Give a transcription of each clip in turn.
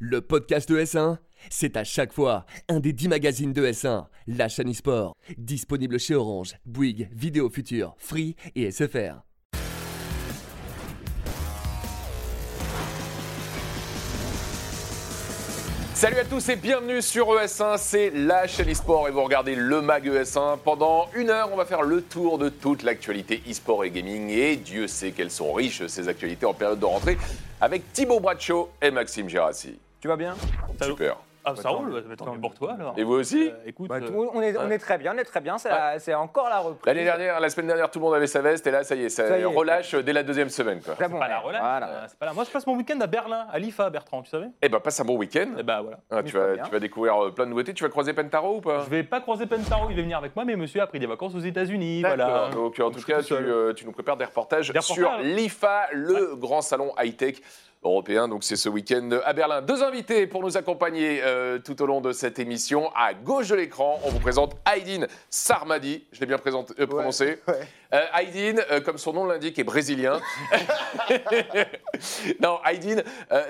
Le podcast de S1, c'est à chaque fois un des 10 magazines de S1, la chaîne e-sport, disponible chez Orange, Bouygues, Vidéo Future, Free et SFR. Salut à tous et bienvenue sur ES1, c'est la chaîne e-sport et vous regardez le mag ES1. Pendant une heure, on va faire le tour de toute l'actualité e-sport et gaming et Dieu sait qu'elles sont riches ces actualités en période de rentrée avec Thibaut Bradshaw et Maxime Girassi. Tu vas bien Super. Ah, ça roule, bah, tant mieux pour toi alors. Et vous aussi Euh, écoute, Bah, euh, tout- on, est, on est très bien, on est très bien, c'est la- c'est encore la reprise. L'année dernière, la semaine dernière, tout le monde avait sa veste et là, ça y est, ça, Ça y est. relâche dès la deuxième semaine. Quoi. Très bon, pas la ouais. relâche. Voilà. euh, c'est pas là. Moi, je passe mon week-end à Berlin, à l'IFA, Bertrand, tu savais? Eh ben, passe un bon week-end. Et bah voilà. Ah, tu, Très vas, bien. tu vas découvrir euh, plein de nouveautés. Tu vas croiser Pentaro ou pas? Je vais pas croiser Pentaro, il va venir avec moi, mais monsieur a pris des vacances aux États-Unis. Voilà. D'accord. Donc, en Donc, tout je cas, suis tout tu, seul. euh, tu nous prépares des reportages, Des sur reportages. l'IFA, le grand salon high-tech européen. Donc, c'est ce week-end à Berlin. Deux invités pour nous accompagner euh, tout au long de cette émission. À gauche de l'écran, on vous présente Aydin Sarmadi. Je l'ai bien présenté- euh, prononcé. ouais. Euh, Aydin, euh, comme son nom l'indique, est brésilien. non, Aydin,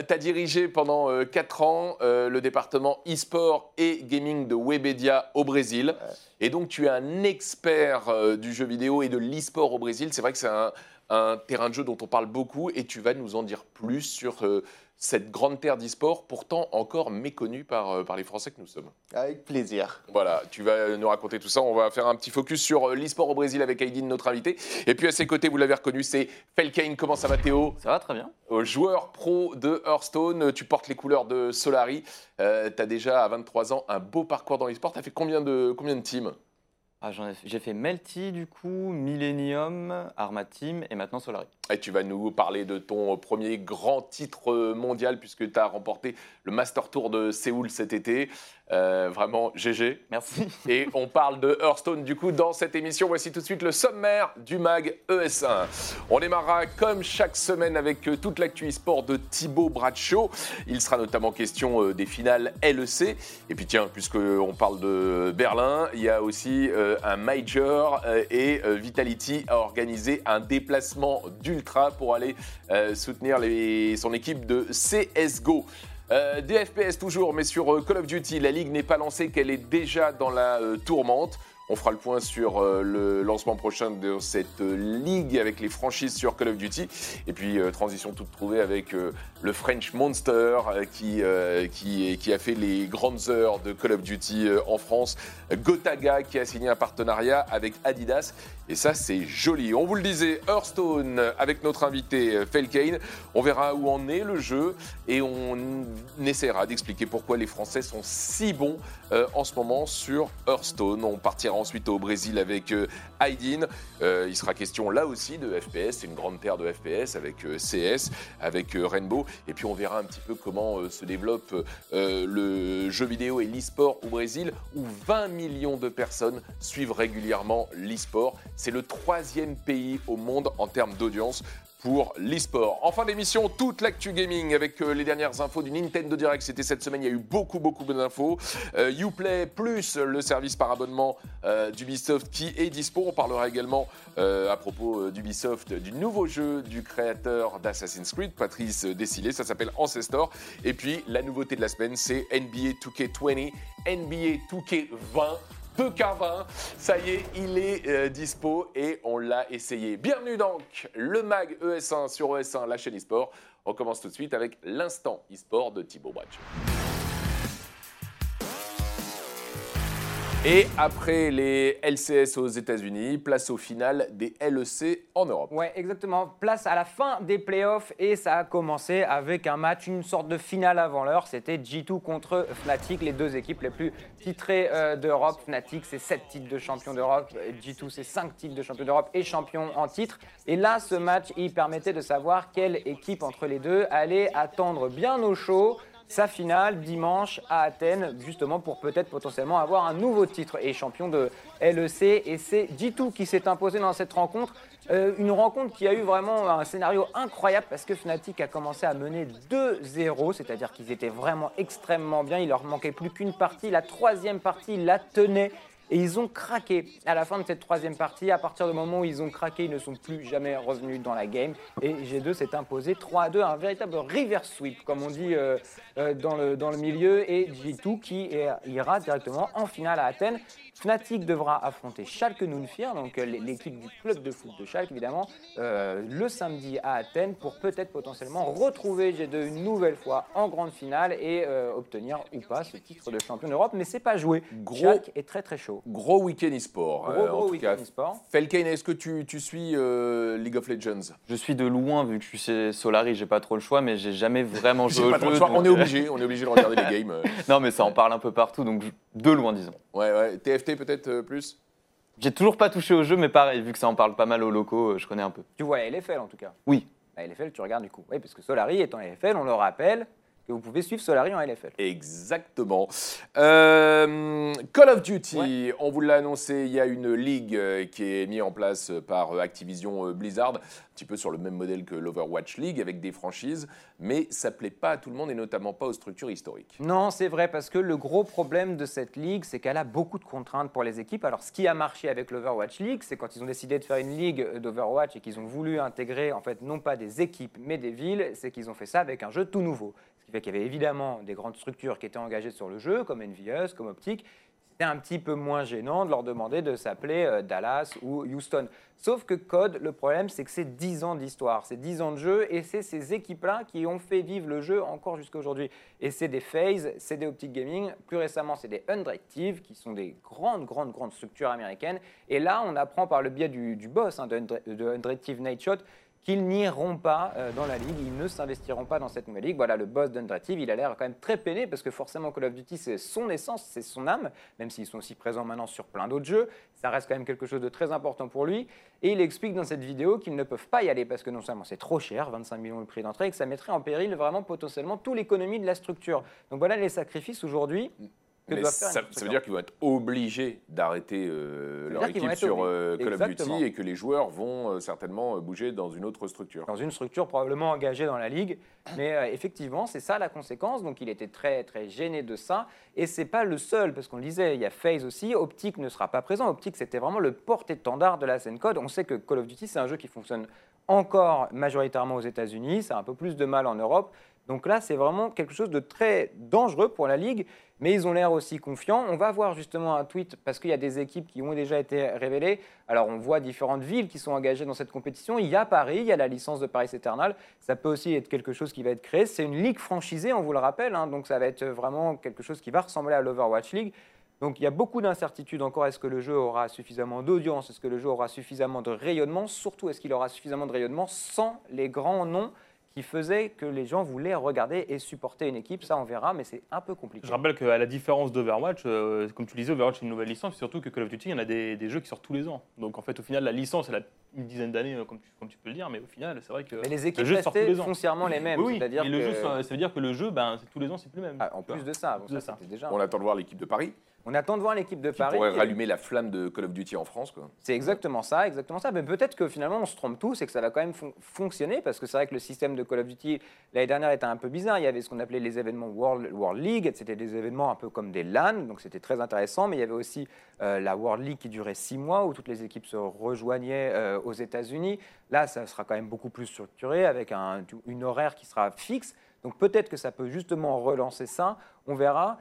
tu as dirigé pendant 4 ans le département e-sport et gaming de Webedia au Brésil. Et donc, tu es un expert du jeu vidéo et de l'e-sport au Brésil. C'est vrai que c'est un, un terrain de jeu dont on parle beaucoup et tu vas nous en dire plus sur euh, cette grande terre d'e-sport, pourtant encore méconnue par, euh, par les Français que nous sommes. Avec plaisir. Voilà, tu vas nous raconter tout ça. On va faire un petit focus sur euh, l'e-sport au Brésil avec Aydin, notre invité. Et puis à ses côtés, vous l'avez reconnu, c'est Felkane. Comment ça va, Théo? Ça va très bien. Euh, Joueur pro de Hearthstone, tu portes les couleurs de Solari. tu as déjà à 23 ans un beau parcours dans l'e-sport. Tu as fait combien de, combien de teams? Ah, j'ai fait Melty du coup, Millennium, Arma Team et maintenant Solari. Et tu vas nous parler de ton premier grand titre mondial puisque tu as remporté le Master Tour de Séoul cet été. Euh, vraiment GG. Merci. Et on parle de Hearthstone du coup dans cette émission. Voici tout de suite le sommaire du mag ES1. On démarrera comme chaque semaine avec euh, toute l'actu e-sport de Thibaut Bradshaw. Il sera notamment question euh, des finales LEC. Et puis tiens, puisqu'on parle de Berlin, il y a aussi euh, un Major euh, et euh, Vitality a organisé un déplacement pour aller euh, soutenir son équipe de CSGO. Euh, des FPS toujours, mais sur euh, Call of Duty, la ligue n'est pas lancée, qu'elle est déjà dans la tourmente. On fera le point sur euh, le lancement prochain de cette euh, ligue avec les franchises sur Call of Duty. Et puis, euh, transition toute trouvée avec le French Monster qui, qui, a fait les grandes heures de Call of Duty en France. Gotaga qui a signé un partenariat avec Adidas. Et ça, c'est joli. On vous le disait, Hearthstone avec notre invité Felkane. On verra où en est le jeu et on essaiera d'expliquer pourquoi les Français sont si bons euh, en ce moment sur Hearthstone. On partira ensuite au Brésil avec euh, Aydin. Euh, il sera question là aussi de FPS. C'est une grande terre de FPS avec euh, CS, avec Rainbow. Et puis on verra un petit peu comment se développe le jeu vidéo et l'e-sport au Brésil, où 20 millions de personnes suivent régulièrement l'e-sport. C'est le troisième pays au monde en termes d'audience pour l'e-sport. En fin d'émission, toute l'actu gaming avec euh, les dernières infos du Nintendo Direct. C'était cette semaine, il y a eu beaucoup, beaucoup d'infos. Euh, Uplay plus le service par abonnement euh, d'Ubisoft qui est dispo. On parlera également euh, à propos d'Ubisoft du nouveau jeu du créateur d'Assassin's Creed, Patrice Desilets. Ça s'appelle Ancestor. Et puis, la nouveauté de la semaine, c'est NBA 2K20, NBA 2K20. 2K20, ça y est, il est euh, dispo et on l'a essayé. Bienvenue donc, le mag ES1 sur ES1, la chaîne e-sport. On commence tout de suite avec l'instant e-sport de Thibaut Bradshaw. Et après les LCS aux États-Unis, place au final des LEC en Europe. Ouais, exactement. Place à la fin des playoffs et ça a commencé avec un match, une sorte de finale avant l'heure. C'était G2 contre Fnatic, les deux équipes les plus titrées euh, d'Europe. Fnatic, c'est 7 titres de champion d'Europe. G2, c'est 5 titres de champion d'Europe et champion en titre. Et là, ce match, il permettait de savoir quelle équipe entre les deux allait attendre bien au chaud sa finale dimanche à Athènes, justement pour peut-être potentiellement avoir un nouveau titre et champion de LEC. Et c'est G2 qui s'est imposé dans cette rencontre. Euh, une rencontre qui a eu vraiment un scénario incroyable parce que Fnatic a commencé à mener 2-0, c'est-à-dire qu'ils étaient vraiment extrêmement bien. Il leur manquait plus qu'une partie. La troisième partie, la tenaient. Et ils ont craqué à la fin de cette troisième partie. À partir du moment où ils ont craqué, ils ne sont plus jamais revenus dans la game. Et G2 s'est imposé 3 à 2, un véritable reverse sweep, comme on dit euh, euh, dans, le, dans le milieu. Et G2 qui ira directement en finale à Athènes. Fnatic devra affronter Schalke Nunfir, donc euh, l'équipe du club de foot de Schalke évidemment, euh, le samedi à Athènes pour peut-être potentiellement retrouver G2 une nouvelle fois en grande finale et euh, obtenir ou pas ce titre de champion d'Europe. Mais c'est pas joué. Gros- Schalke est très très chaud. Gros week-end e-sport. Gros, euh, week-end e-sport. Felkane, est-ce que tu, tu suis euh, League of Legends? Je suis de loin, vu que je suis chez Solari, j'ai pas trop le choix, mais j'ai jamais vraiment joué pas au trop le choix. donc, On est obligé, on est obligé de regarder les games. Non, mais ça en parle un peu partout, donc de loin, disons. Ouais, ouais. TFT peut-être euh, plus J'ai toujours pas touché au jeu, mais pareil, vu que ça en parle pas mal aux locaux, euh, je connais un peu. Tu vois la LFL en tout cas. Oui. La LFL, tu regardes du coup. Oui, parce que Solari est en LFL, on le rappelle que vous pouvez suivre Solari en LFL. Exactement. Euh, Call of Duty, on vous l'a annoncé, il y a une ligue euh, qui est mise en place par euh, Activision Blizzard, un petit peu sur le même modèle que l'Overwatch League avec des franchises, mais ça plaît pas à tout le monde et notamment pas aux structures historiques. Non, c'est vrai, parce que le gros problème de cette ligue, c'est qu'elle a beaucoup de contraintes pour les équipes. Alors, ce qui a marché avec l'Overwatch League, c'est quand ils ont décidé de faire une ligue d'Overwatch et qu'ils ont voulu intégrer, en fait, non pas des équipes, mais des villes, c'est qu'ils ont fait ça avec un jeu tout nouveau. Qui fait qu'il y avait évidemment des grandes structures qui étaient engagées sur le jeu, comme Envious, comme Optic. C'était un petit peu moins gênant de leur demander de s'appeler euh, Dallas ou Houston. Sauf que Code, le problème, c'est que c'est 10 ans d'histoire, c'est 10 ans de jeu, et c'est ces équipes-là qui ont fait vivre le jeu encore jusqu'à aujourd'hui. Et c'est des FaZe, c'est des Optic Gaming, plus récemment, c'est des Undirective, qui sont des grandes, grandes, grandes structures américaines. Et là, on apprend par le biais du, boss hein, de Undirective Nightshot qu'ils n'iront pas euh, dans la ligue, ils ne s'investiront pas dans cette nouvelle ligue. Voilà, le boss d'Undirective, il a l'air quand même très peiné parce que forcément Call of Duty, c'est son essence, c'est son âme, même s'ils sont aussi présents maintenant sur plein d'autres jeux, ça reste quand même quelque chose de très important pour lui. Et il explique dans cette vidéo qu'ils ne peuvent pas y aller parce que non seulement c'est trop cher, 25 millions le prix d'entrée, et que ça mettrait en péril vraiment potentiellement toute l'économie de la structure. Donc voilà les sacrifices aujourd'hui que Mais doit faire ça, veut dire qu'ils vont être obligés d'arrêter euh, leur équipe sur euh, Call of. Duty et que les joueurs vont euh, certainement bouger dans une autre structure. dans une structure probablement engagée dans la ligue. Mais effectivement, c'est ça la conséquence. Donc il était très très gêné de ça. Et c'est pas le seul, parce qu'on le disait, il y a FaZe aussi. Optic ne sera pas présent. Optic, c'était vraiment le porte-étendard de la scène code. On sait que Call of Duty, c'est un jeu qui fonctionne encore majoritairement aux États-Unis. Ça a un peu plus de mal en Europe. Donc là, c'est vraiment quelque chose de très dangereux pour la Ligue, mais ils ont l'air aussi confiants. On va voir justement un tweet, parce qu'il y a des équipes qui ont déjà été révélées. Alors on voit différentes villes qui sont engagées dans cette compétition. Il y a Paris, il y a la licence de Paris Eternal. Ça peut aussi être quelque chose qui va être créé. C'est une ligue franchisée, on vous le rappelle, hein, donc ça va être vraiment quelque chose qui va ressembler à l'Overwatch League. Donc il y a beaucoup d'incertitudes encore. Est-ce que le jeu aura suffisamment d'audience? Est-ce que le jeu aura suffisamment de rayonnement? Surtout, est-ce qu'il aura suffisamment de rayonnement sans les grands noms qui faisaient que les gens voulaient regarder et supporter une équipe Ça, on verra, mais c'est un peu compliqué. Je rappelle qu'à la différence d'Overwatch, euh, comme tu le disais, Overwatch c'est une nouvelle licence, et surtout que Call of Duty, il y en a des, des jeux qui sortent tous les ans. Donc en fait, au final, la licence, elle a une dizaine d'années, euh, comme tu, comme tu peux le dire, mais au final, c'est vrai que Mais les le équipes jeu sort tous restaient les ans. foncièrement les mêmes. Oui, oui, c'est-à-dire mais le que- jeu, ça, ça veut dire que le jeu, ben, tous les ans, c'est plus le même. Ah, en plus de ça, bon, plus de ça, ça. déjà. On attend de voir l'équipe de Paris On attend de voir l'équipe de qui Paris. pourrait rallumer la flamme de Call of Duty en France. Quoi. C'est exactement ça, exactement ça. Mais peut-être que finalement on se trompe tous et que ça va quand même fon- fonctionner parce que c'est vrai que le système de Call of Duty l'année dernière était un peu bizarre. Il y avait ce qu'on appelait les événements World, World League. C'était des événements un peu comme des LAN, donc c'était très intéressant. Mais il y avait aussi euh, la World League qui durait six mois où toutes les équipes se rejoignaient euh, aux États-Unis. Là, ça sera quand même beaucoup plus structuré avec un, une horaire qui sera fixe. Donc peut-être que ça peut justement relancer ça. On verra.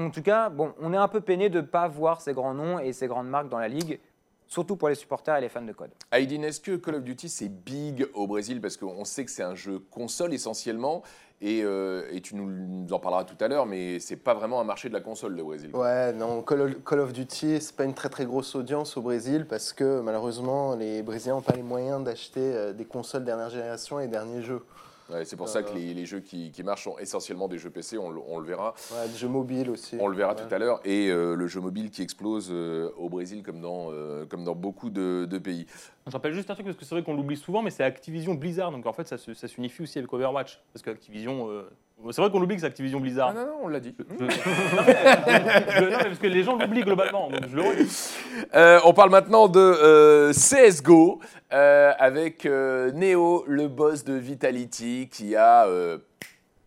En tout cas, bon, on est un peu peiné de ne pas voir ces grands noms et ces grandes marques dans la ligue, surtout pour les supporters et les fans de code. Aydin, est-ce que Call of Duty c'est big au Brésil? Parce qu'on sait que c'est un jeu console essentiellement, et, euh, et tu nous, nous en parleras tout à l'heure, mais c'est pas vraiment un marché de la console le Brésil. Ouais, non, Call of, Call of Duty, c'est pas une très très grosse audience au Brésil parce que malheureusement les Brésiliens n'ont pas les moyens d'acheter euh, des consoles dernière génération et derniers jeux. Ouais, c'est pour ça que les, les jeux qui, qui marchent sont essentiellement des jeux PC, on, le- on le verra. Ouais, des jeux mobiles aussi. On le verra Ouais. tout à l'heure. Et euh, le jeu mobile qui explose euh, au Brésil comme dans, euh, comme dans beaucoup de, de pays. Je rappelle juste un truc, parce que c'est vrai qu'on l'oublie souvent, mais c'est Activision Blizzard, donc en fait, ça, se- ça s'unifie aussi avec Overwatch. Parce qu'Activision. euh, c'est vrai qu'on l'oublie que c'est Activision Blizzard. non, non, on l'a dit. Je- non, mais, je- non, mais parce que les gens l'oublient globalement, donc je le redis. Euh, on parle maintenant de euh, CSGO euh, avec euh, Neo, le boss de Vitality, qui a euh,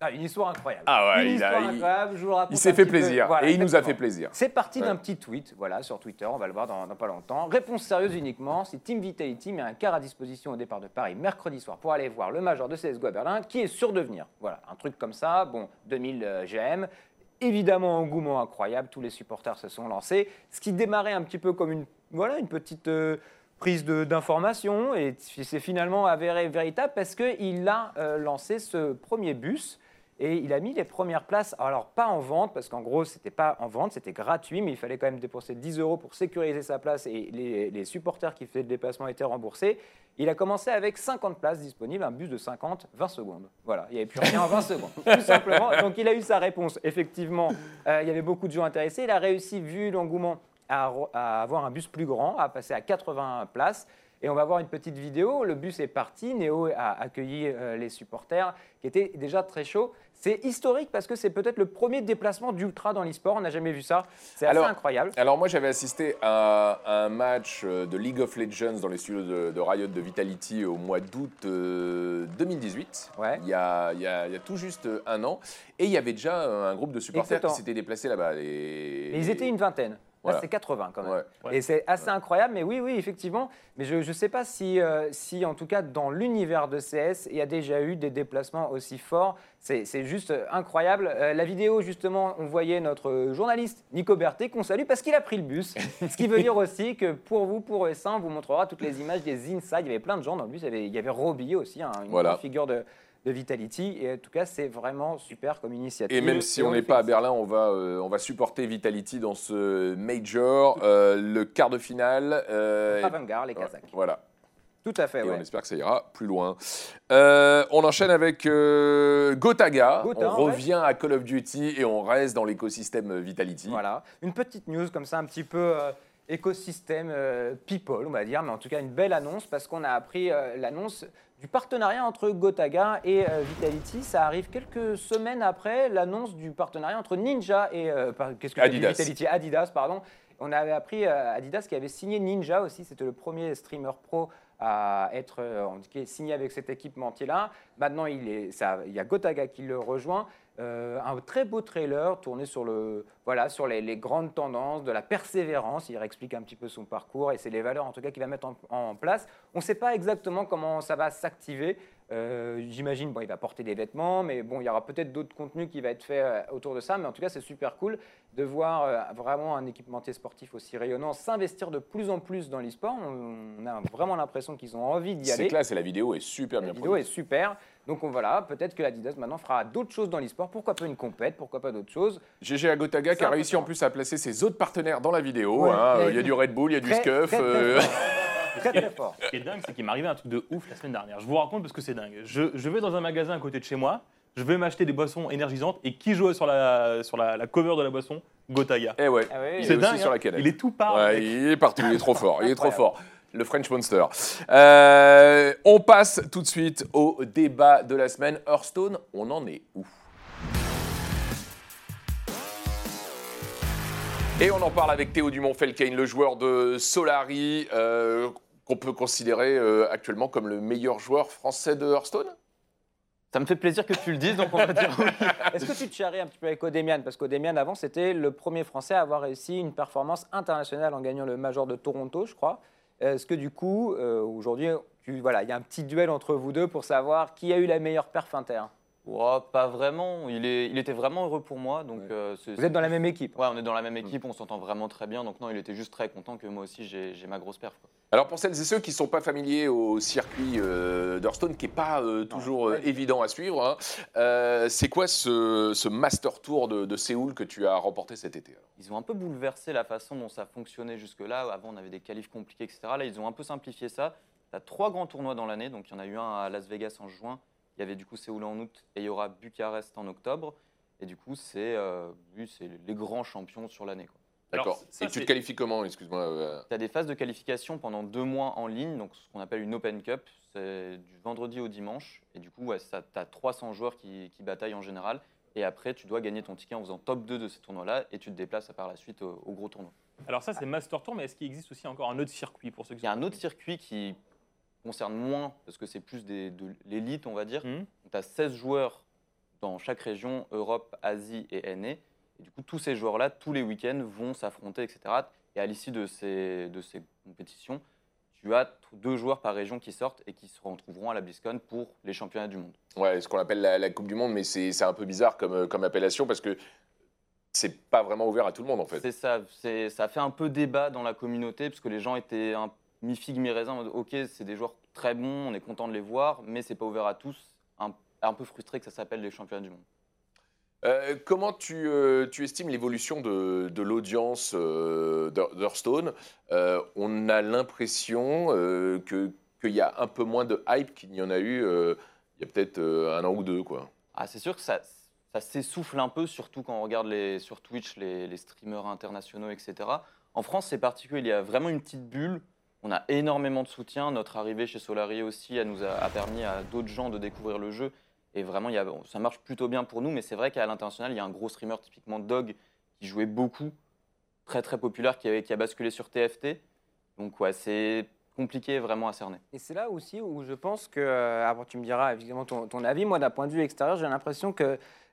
Ah, une histoire incroyable. Ah ouais, une il a- il- incroyable, je vous le raconte Il s'est fait plaisir. Voilà, et il nous a fait plaisir. C'est parti Ouais. d'un petit tweet, voilà, sur Twitter, on va le voir dans, dans pas longtemps. Réponse sérieuse uniquement, si Team Vitality met un quart à disposition au départ de Paris mercredi soir pour aller voir le major de CSGO à Berlin, qui est sûr de venir. Voilà, un truc comme ça, bon, 2000 euh, GM. Évidemment, engouement incroyable, tous les supporters se sont lancés. Ce qui démarrait un petit peu comme une, voilà, une petite euh, prise d'information et c'est finalement avéré véritable parce qu'il a euh, lancé ce premier bus et il a mis les premières places, alors pas en vente, parce qu'en gros, c'était pas en vente, c'était gratuit, mais il fallait quand même dépenser 10 euros pour sécuriser sa place et les, les supporters qui faisaient le déplacement étaient remboursés. Il a commencé avec 50 places disponibles, un bus de 50, 20 secondes. Voilà, il n'y avait plus rien en 20 secondes, tout simplement. Donc il a eu sa réponse. Effectivement, euh, il y avait beaucoup de gens intéressés. Il a réussi, vu l'engouement, à, à avoir un bus plus grand, à passer à 80 places. Et on va voir une petite vidéo. Le bus est parti. Néo a accueilli euh, les supporters qui étaient déjà très chauds. C'est historique parce que c'est peut-être le premier déplacement d'Ultra dans l'e-sport. On n'a jamais vu ça. C'est assez Alors- incroyable. Alors moi j'avais assisté à, à un match euh, de League of Legends dans les studios de, de Riot de Vitality au mois d'août euh, 2018, Ouais. il, y a, il y a- il y a tout juste un an, et il y avait déjà un groupe de supporters Exactement. qui s'étaient déplacés là-bas. Et, Mais ils étaient une vingtaine. Là, c'est 80 quand même. Ouais. Ouais. Et c'est assez incroyable, mais oui, oui, effectivement. Mais je ne sais pas si, euh, si, en tout cas, dans l'univers de CS, il y a déjà eu des déplacements aussi forts. C'est juste euh, incroyable. Euh, la vidéo, justement, on voyait notre journaliste Nico Berthet, qu'on salue parce qu'il a pris le bus. Ce qui veut dire aussi que pour vous, pour ES1, on vous montrera toutes les images des inside. Il y avait plein de gens dans le bus. Il y avait, il y avait Roby aussi, hein, une Voilà. figure de, de Vitality. Et en tout cas, c'est vraiment super comme initiative. Et même si on le n'est pas à. Berlin, on va, euh, on va supporter Vitality dans ce major, euh, le quart de finale. euh, et- Avant-garde, les ouais, Kazakhs. voilà. Tout à fait, Et ouais. on espère que ça ira plus loin. Euh, on enchaîne avec euh, Gotaga. On ouais. revient à Call of Duty et on reste dans l'écosystème Vitality. Voilà, une petite news comme ça, un petit peu euh, écosystème euh, people, on va dire, mais en tout cas une belle annonce parce qu'on a appris euh, l'annonce du partenariat entre Gotaga et euh, Vitality. Ça arrive quelques semaines après l'annonce du partenariat entre Ninja et qu'est-ce que Adidas. Vitality, Adidas, pardon. On avait appris Adidas qui avait signé Ninja aussi. C'était le premier streamer pro à être signé avec cet équipementier-là. Maintenant, il, est, ça, il y a Gotaga qui le rejoint. Euh, un très beau trailer tourné sur, le, voilà, sur les, grandes tendances, de la persévérance. Il explique un petit peu son parcours et c'est les valeurs en tout cas qu'il va mettre en, en place. On ne sait pas exactement comment ça va s'activer. Euh, J'imagine, bon, il va porter des vêtements, mais bon, il y aura peut-être d'autres contenus qui va être fait euh, autour de ça. Mais en tout cas, c'est super cool de voir euh, vraiment un équipementier sportif aussi rayonnant s'investir de plus en plus dans l'e-sport. On, a vraiment l'impression qu'ils ont envie d'y C'est aller. classe et la vidéo est super La bien vidéo est produite. super. Donc on, voilà, peut-être que Adidas maintenant fera d'autres choses dans l'e-sport. Pourquoi pas une compète Pourquoi pas d'autres choses GG à Gotaga qui C'est a réussi en plus à placer ses autres partenaires dans la vidéo. Ouais. hein. Il y a du Red Bull, il y a du Scuff. très, très fort. Très très fort. Ce qui est dingue, c'est qu'il m'est arrivé un truc de ouf la semaine dernière. Je vous raconte parce que c'est dingue. Je, je vais dans un magasin à côté de chez moi, je vais m'acheter des boissons énergisantes et qui joue sur la, sur la, la cover de la boisson? Gotaga. Eh ouais. Ah oui, Il oui. est aussi sur la canette. Il est tout part. Ouais, il est partout, il est trop fort, il est trop fort. Le French Monster. Euh, on passe tout de suite au débat de la semaine. Hearthstone, on en est où? Et on en parle avec Théo Dumont-Felkane, le joueur de Solari, euh, qu'on peut considérer euh, actuellement comme le meilleur joueur français de Hearthstone? Ça me fait plaisir que tu le dises, donc on va dire oui. Est-ce que tu te charries un petit peu avec Odemian? Parce qu'Odemian, avant, c'était le premier Français à avoir réussi une performance internationale en gagnant le Major de Toronto, je crois. Est-ce que du coup, euh, aujourd'hui, tu- voilà, il y a un petit duel entre vous deux pour savoir qui a eu la meilleure perf inter? Oh, pas vraiment. Il, est, il était vraiment heureux pour moi. Donc, Ouais. euh, Vous êtes dans la même équipe Ouais, on est dans la même équipe, on s'entend vraiment très bien. Donc non, il était juste très content que moi aussi j'ai j'ai ma grosse perf. quoi. Alors pour celles et ceux qui ne sont pas familiers au circuit euh, d'Hearthstone, qui n'est pas euh, toujours euh, évident à suivre, hein, euh, c'est quoi ce, ce Master Tour de, de Séoul que tu as remporté cet été alors? Ils ont un peu bouleversé la façon dont ça fonctionnait jusque-là. Avant, on avait des qualifs compliqués, etc. Là, ils ont un peu simplifié ça. Tu as trois grands tournois dans l'année. Donc, il y en a eu un à Las Vegas en juin. Il y avait du coup Séoul en août et il y aura Bucarest en octobre. Et du coup, c'est les grands champions sur l'année. quoi. D'accord. Et tu te qualifies comment Excuse-moi. euh, Tu as des phases de qualification pendant deux mois en ligne, donc ce qu'on appelle une Open Cup. C'est du vendredi au dimanche. Et du coup, ouais, tu as 300 joueurs qui, qui bataillent en général. Et après, tu dois gagner ton ticket en faisant top 2 de ces tournois-là et tu te déplaces par la suite au, au gros tournoi. Alors ça, c'est Master Tour, mais est-ce qu'il existe aussi encore un autre circuit pour ceux qui Il y a un autre circuit qui concerne moins, parce que c'est plus des, de l'élite, on va dire. Hmm. Tu as 16 joueurs dans chaque région, Europe, Asie et NA. Et du coup, tous ces joueurs-là, tous les week-ends, vont s'affronter, etc. Et à l'issue de ces, de ces compétitions, tu as deux joueurs par région qui sortent et qui se retrouveront à la BlizzCon pour les championnats du monde. Ouais, ce qu'on appelle la, la Coupe du Monde, mais c'est un peu bizarre comme, euh, comme appellation parce que c'est pas vraiment ouvert à tout le monde en fait. C'est ça, ça fait un peu débat dans la communauté, parce que les gens étaient un mi-figue, mi-raisin, ok, c'est des joueurs très bons, on est content de les voir, mais c'est pas ouvert à tous, un, un peu frustré que ça s'appelle les championnats du monde. Euh, comment tu, euh, tu estimes l'évolution de, l'audience euh, d'Hear- d'Hearthstone? Euh, On a l'impression qu'il y a un peu moins de hype qu'il n'y en a eu il y a peut-être un an ou deux. Quoi. Ah, c'est sûr que ça, s'essouffle un peu, surtout quand on regarde les, sur Twitch les, streamers internationaux, etc. En France, c'est particulier, il y a vraiment une petite bulle. On a énormément de soutien. Notre arrivée chez Solari aussi elle nous a, a permis à d'autres gens de découvrir le jeu. Et vraiment, y a, ça marche plutôt bien pour nous. Mais c'est vrai qu'à l'international, il y a un gros streamer, typiquement Dog, qui jouait beaucoup, très très populaire, qui a, qui a basculé sur TFT. Donc ouais, c'est compliqué vraiment à cerner. Et c'est là aussi où je pense que, euh, avant tu me diras évidemment ton, avis, moi d'un point de vue extérieur, j'ai l'impression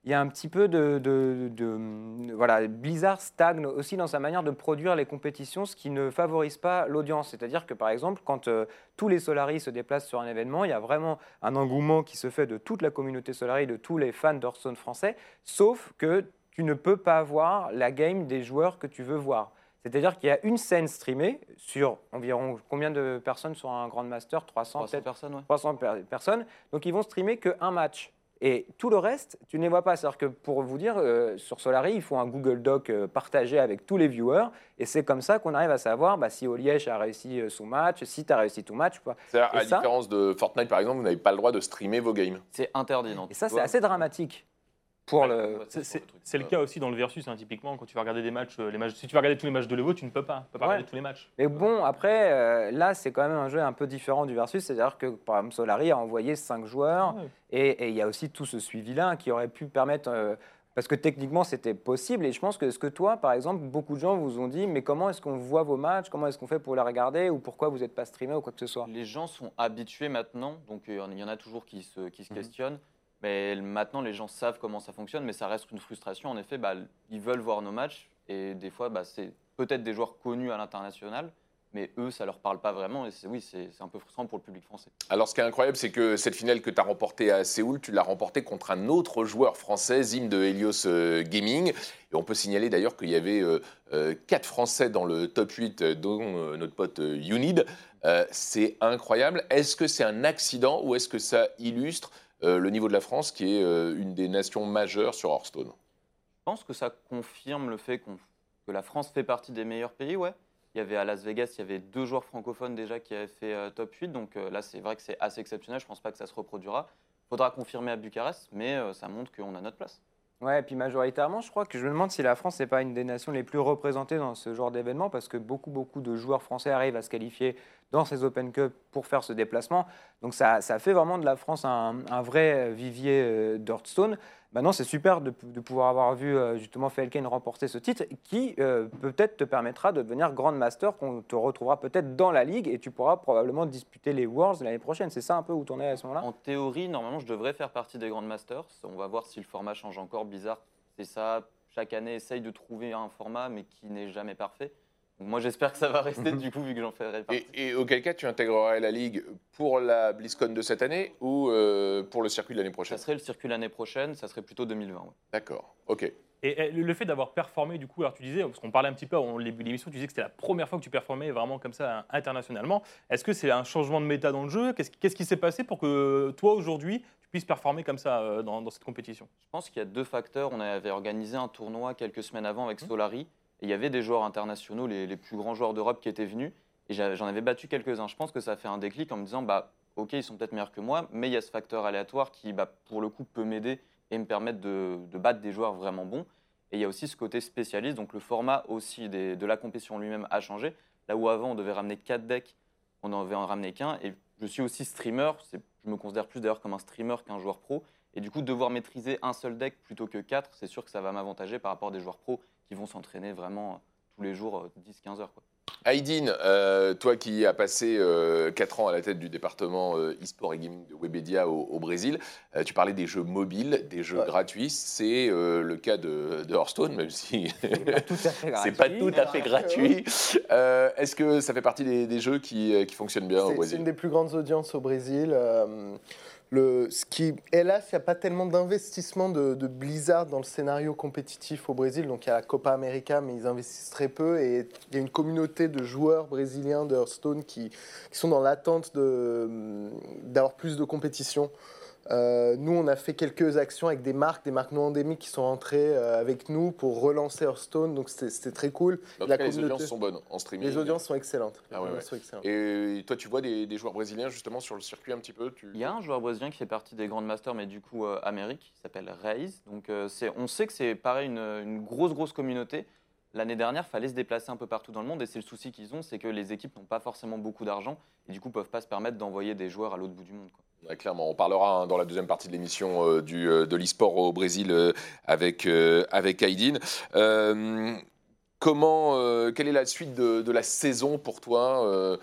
qu'il y a un petit peu de, de- de- de- Voilà, Blizzard stagne aussi dans sa manière de produire les compétitions, ce qui ne favorise pas l'audience. C'est-à-dire que par exemple, quand euh, tous les Solaris se déplacent sur un événement, il y a vraiment un engouement qui se fait de toute la communauté Solari, de tous les fans d'Hearthstone français, sauf que tu ne peux pas voir la game des joueurs que tu veux voir. C'est-à-dire qu'il y a une scène streamée sur environ combien de personnes sur un Grand Master 300, 300 peut-être personnes, ouais. 300 per- personnes. Donc ils vont streamer qu'un match. Et tout le reste, tu ne les vois pas. C'est-à-dire que pour vous dire, euh, sur Solari, il faut un Google Doc euh, partagé avec tous les viewers. Et c'est comme ça qu'on arrive à savoir bah, si Oliège a réussi euh, son match, si tu as réussi ton match. Quoi. C'est-à-dire, à ça différence de Fortnite par exemple, vous n'avez pas le droit de streamer vos games. C'est interdit. non Et ça, c'est assez dramatique pour le. Ouais, C'est- le cas aussi dans le versus, hein, typiquement, quand tu vas regarder des matchs, euh, les matchs. Si tu vas regarder tous les matchs de l'Evo, tu ne peux pas. Tu peux pas Ouais. regarder tous les matchs. Mais bon, après, euh, là, c'est quand même un jeu un peu différent du Versus. C'est-à-dire que, par exemple, Solari a envoyé 5 joueurs. Ouais. Et et il y a aussi tout ce suivi-là qui aurait pu permettre. euh, parce que techniquement, c'était possible. Et je pense que ce que toi, par exemple, beaucoup de gens vous ont dit mais comment est-ce qu'on voit vos matchs? Comment est-ce qu'on fait pour les regarder? Ou pourquoi vous n'êtes pas streamé ou quoi que ce soit? Les gens sont habitués maintenant, donc euh, il y en a toujours qui se, qui se Mhm. questionnent. Mais maintenant, les gens savent comment ça fonctionne, mais ça reste une frustration. En effet, bah, ils veulent voir nos matchs, et des fois, bah, c'est peut-être des joueurs connus à l'international, mais eux, ça leur parle pas vraiment. Et oui, c'est un peu frustrant pour le public français. Alors, ce qui est incroyable, c'est que cette finale que tu as remportée à Séoul, tu l'as remportée contre un autre joueur français, Zim de Helios euh, Gaming. Et on peut signaler d'ailleurs qu'il y avait euh, euh, quatre Français dans le top 8, euh, dont euh, notre pote Unid. C'est incroyable. Est-ce que c'est un accident ou est-ce que ça illustre le niveau de la France, qui est euh, une des nations majeures sur Hearthstone Je pense que ça confirme le fait que la France fait partie des meilleurs pays, ouais. Il y avait à Las Vegas, il y avait deux joueurs francophones déjà qui avaient fait euh, top 8, donc euh, là c'est vrai que c'est assez exceptionnel, je pense pas que ça se reproduira. Faudra confirmer à Bucarest, mais euh, ça montre qu'on a notre place. Ouais, et puis majoritairement, je crois que je me demande si la France n'est pas une des nations les plus représentées dans ce genre d'événement, parce que beaucoup, beaucoup de joueurs français arrivent à se qualifier dans ces Open Cup pour faire ce déplacement. Donc ça, ça fait vraiment de la France un, un vrai vivier euh, d'Hearthstone. Maintenant, c'est super de, pouvoir avoir vu euh, justement Felken remporter ce titre, qui euh, peut-être te permettra de devenir Grand Master, qu'on te retrouvera peut-être dans la ligue, et tu pourras probablement disputer les Worlds l'année prochaine. C'est ça un peu où tu en es à ce moment-là? En théorie, normalement, je devrais faire partie des Grand Masters. On va voir si le format change encore. Bizarre, c'est ça. Chaque année, essaye de trouver un format, mais qui n'est jamais parfait. Moi, j'espère que ça va rester du coup, vu que j'en ferai partie. et, et auquel cas tu intégrerais la Ligue pour la BlizzCon de cette année ou euh, pour le circuit de l'année Ça prochaine serait le circuit l'année prochaine, ça serait plutôt 2020. ouais. D'accord, ok. Et, le fait d'avoir performé, du coup, alors tu disais, parce qu'on parlait un petit peu au début de l'émission, tu disais que c'était la première fois que tu performais vraiment comme ça hein, internationalement. Est-ce que c'est un changement de méta dans le jeu? Qu'est-ce qui s'est passé pour que toi, aujourd'hui, tu puisses performer comme ça euh, dans, dans cette compétition? Je pense qu'il y a deux facteurs. On avait organisé un tournoi quelques semaines avant Mmh. avec Solari. Et il y avait des joueurs internationaux, les, les plus grands joueurs d'Europe qui étaient venus. Et j'en avais battu quelques-uns. Je pense que ça a fait un déclic en me disant, bah, ok, ils sont peut-être meilleurs que moi, mais il y a ce facteur aléatoire qui, bah, pour le coup, peut m'aider et me permettre de, battre des joueurs vraiment bons. Et il y a aussi ce côté spécialiste. Donc le format aussi de la compétition lui-même a changé. Là où avant, on devait ramener quatre decks, on en avait en ramené qu'un. Et je suis aussi streamer. Je me considère plus d'ailleurs comme un streamer qu'un joueur pro. Et du coup, devoir maîtriser un seul deck plutôt que quatre, c'est sûr que ça va m'avantager par rapport à des joueurs pros qui vont s'entraîner vraiment euh, tous les jours, euh, 10-15 heures. Quoi. Aydin, euh, toi qui as passé 4 ans à la tête du département euh, e-sport et gaming de Webedia au, au Brésil, euh, tu parlais des jeux mobiles, des jeux Ouais. gratuits. C'est euh, le cas de, de Hearthstone, même si C'est pas tout à fait gratuit. tout à fait gratuit. Euh, Est-ce que ça fait partie des, des jeux qui, euh, qui fonctionnent bien au C'est- C'est Brésil? une des plus grandes audiences au Brésil. Le, ce qui, hélas, il n'y a pas tellement d'investissement de, Blizzard dans le scénario compétitif au Brésil. Donc il y a la Copa América, mais ils investissent très peu. Et il y a une communauté de joueurs brésiliens de Hearthstone qui, qui sont dans l'attente d'avoir plus de compétition. Euh, nous, on a fait quelques actions avec des marques, des marques non endémiques qui sont entrées euh, avec nous pour relancer Hearthstone. Donc c'était très cool. En tout la cas, les audiences sont bonnes en streaming. Les audiences sont excellentes. Ah ouais, audiences ouais. sont excellentes. Et toi, tu vois des, des joueurs brésiliens justement sur le circuit un petit peu tu... Il y a un joueur brésilien qui fait partie des Grand Masters, mais du coup euh, Amérique, qui s'appelle Reis. Donc euh, on sait que c'est pareil une, une grosse grosse communauté. L'année dernière, fallait se déplacer un peu partout dans le monde, et c'est le souci qu'ils ont, c'est que les équipes n'ont pas forcément beaucoup d'argent, et du coup peuvent pas se permettre d'envoyer des joueurs à l'autre bout du monde. quoi. Ouais, clairement, on parlera hein, dans la deuxième partie de l'émission euh, du, euh, de l'e-sport au Brésil euh, avec, euh, avec Aydin. Comment, quelle est la suite de, de la saison pour toi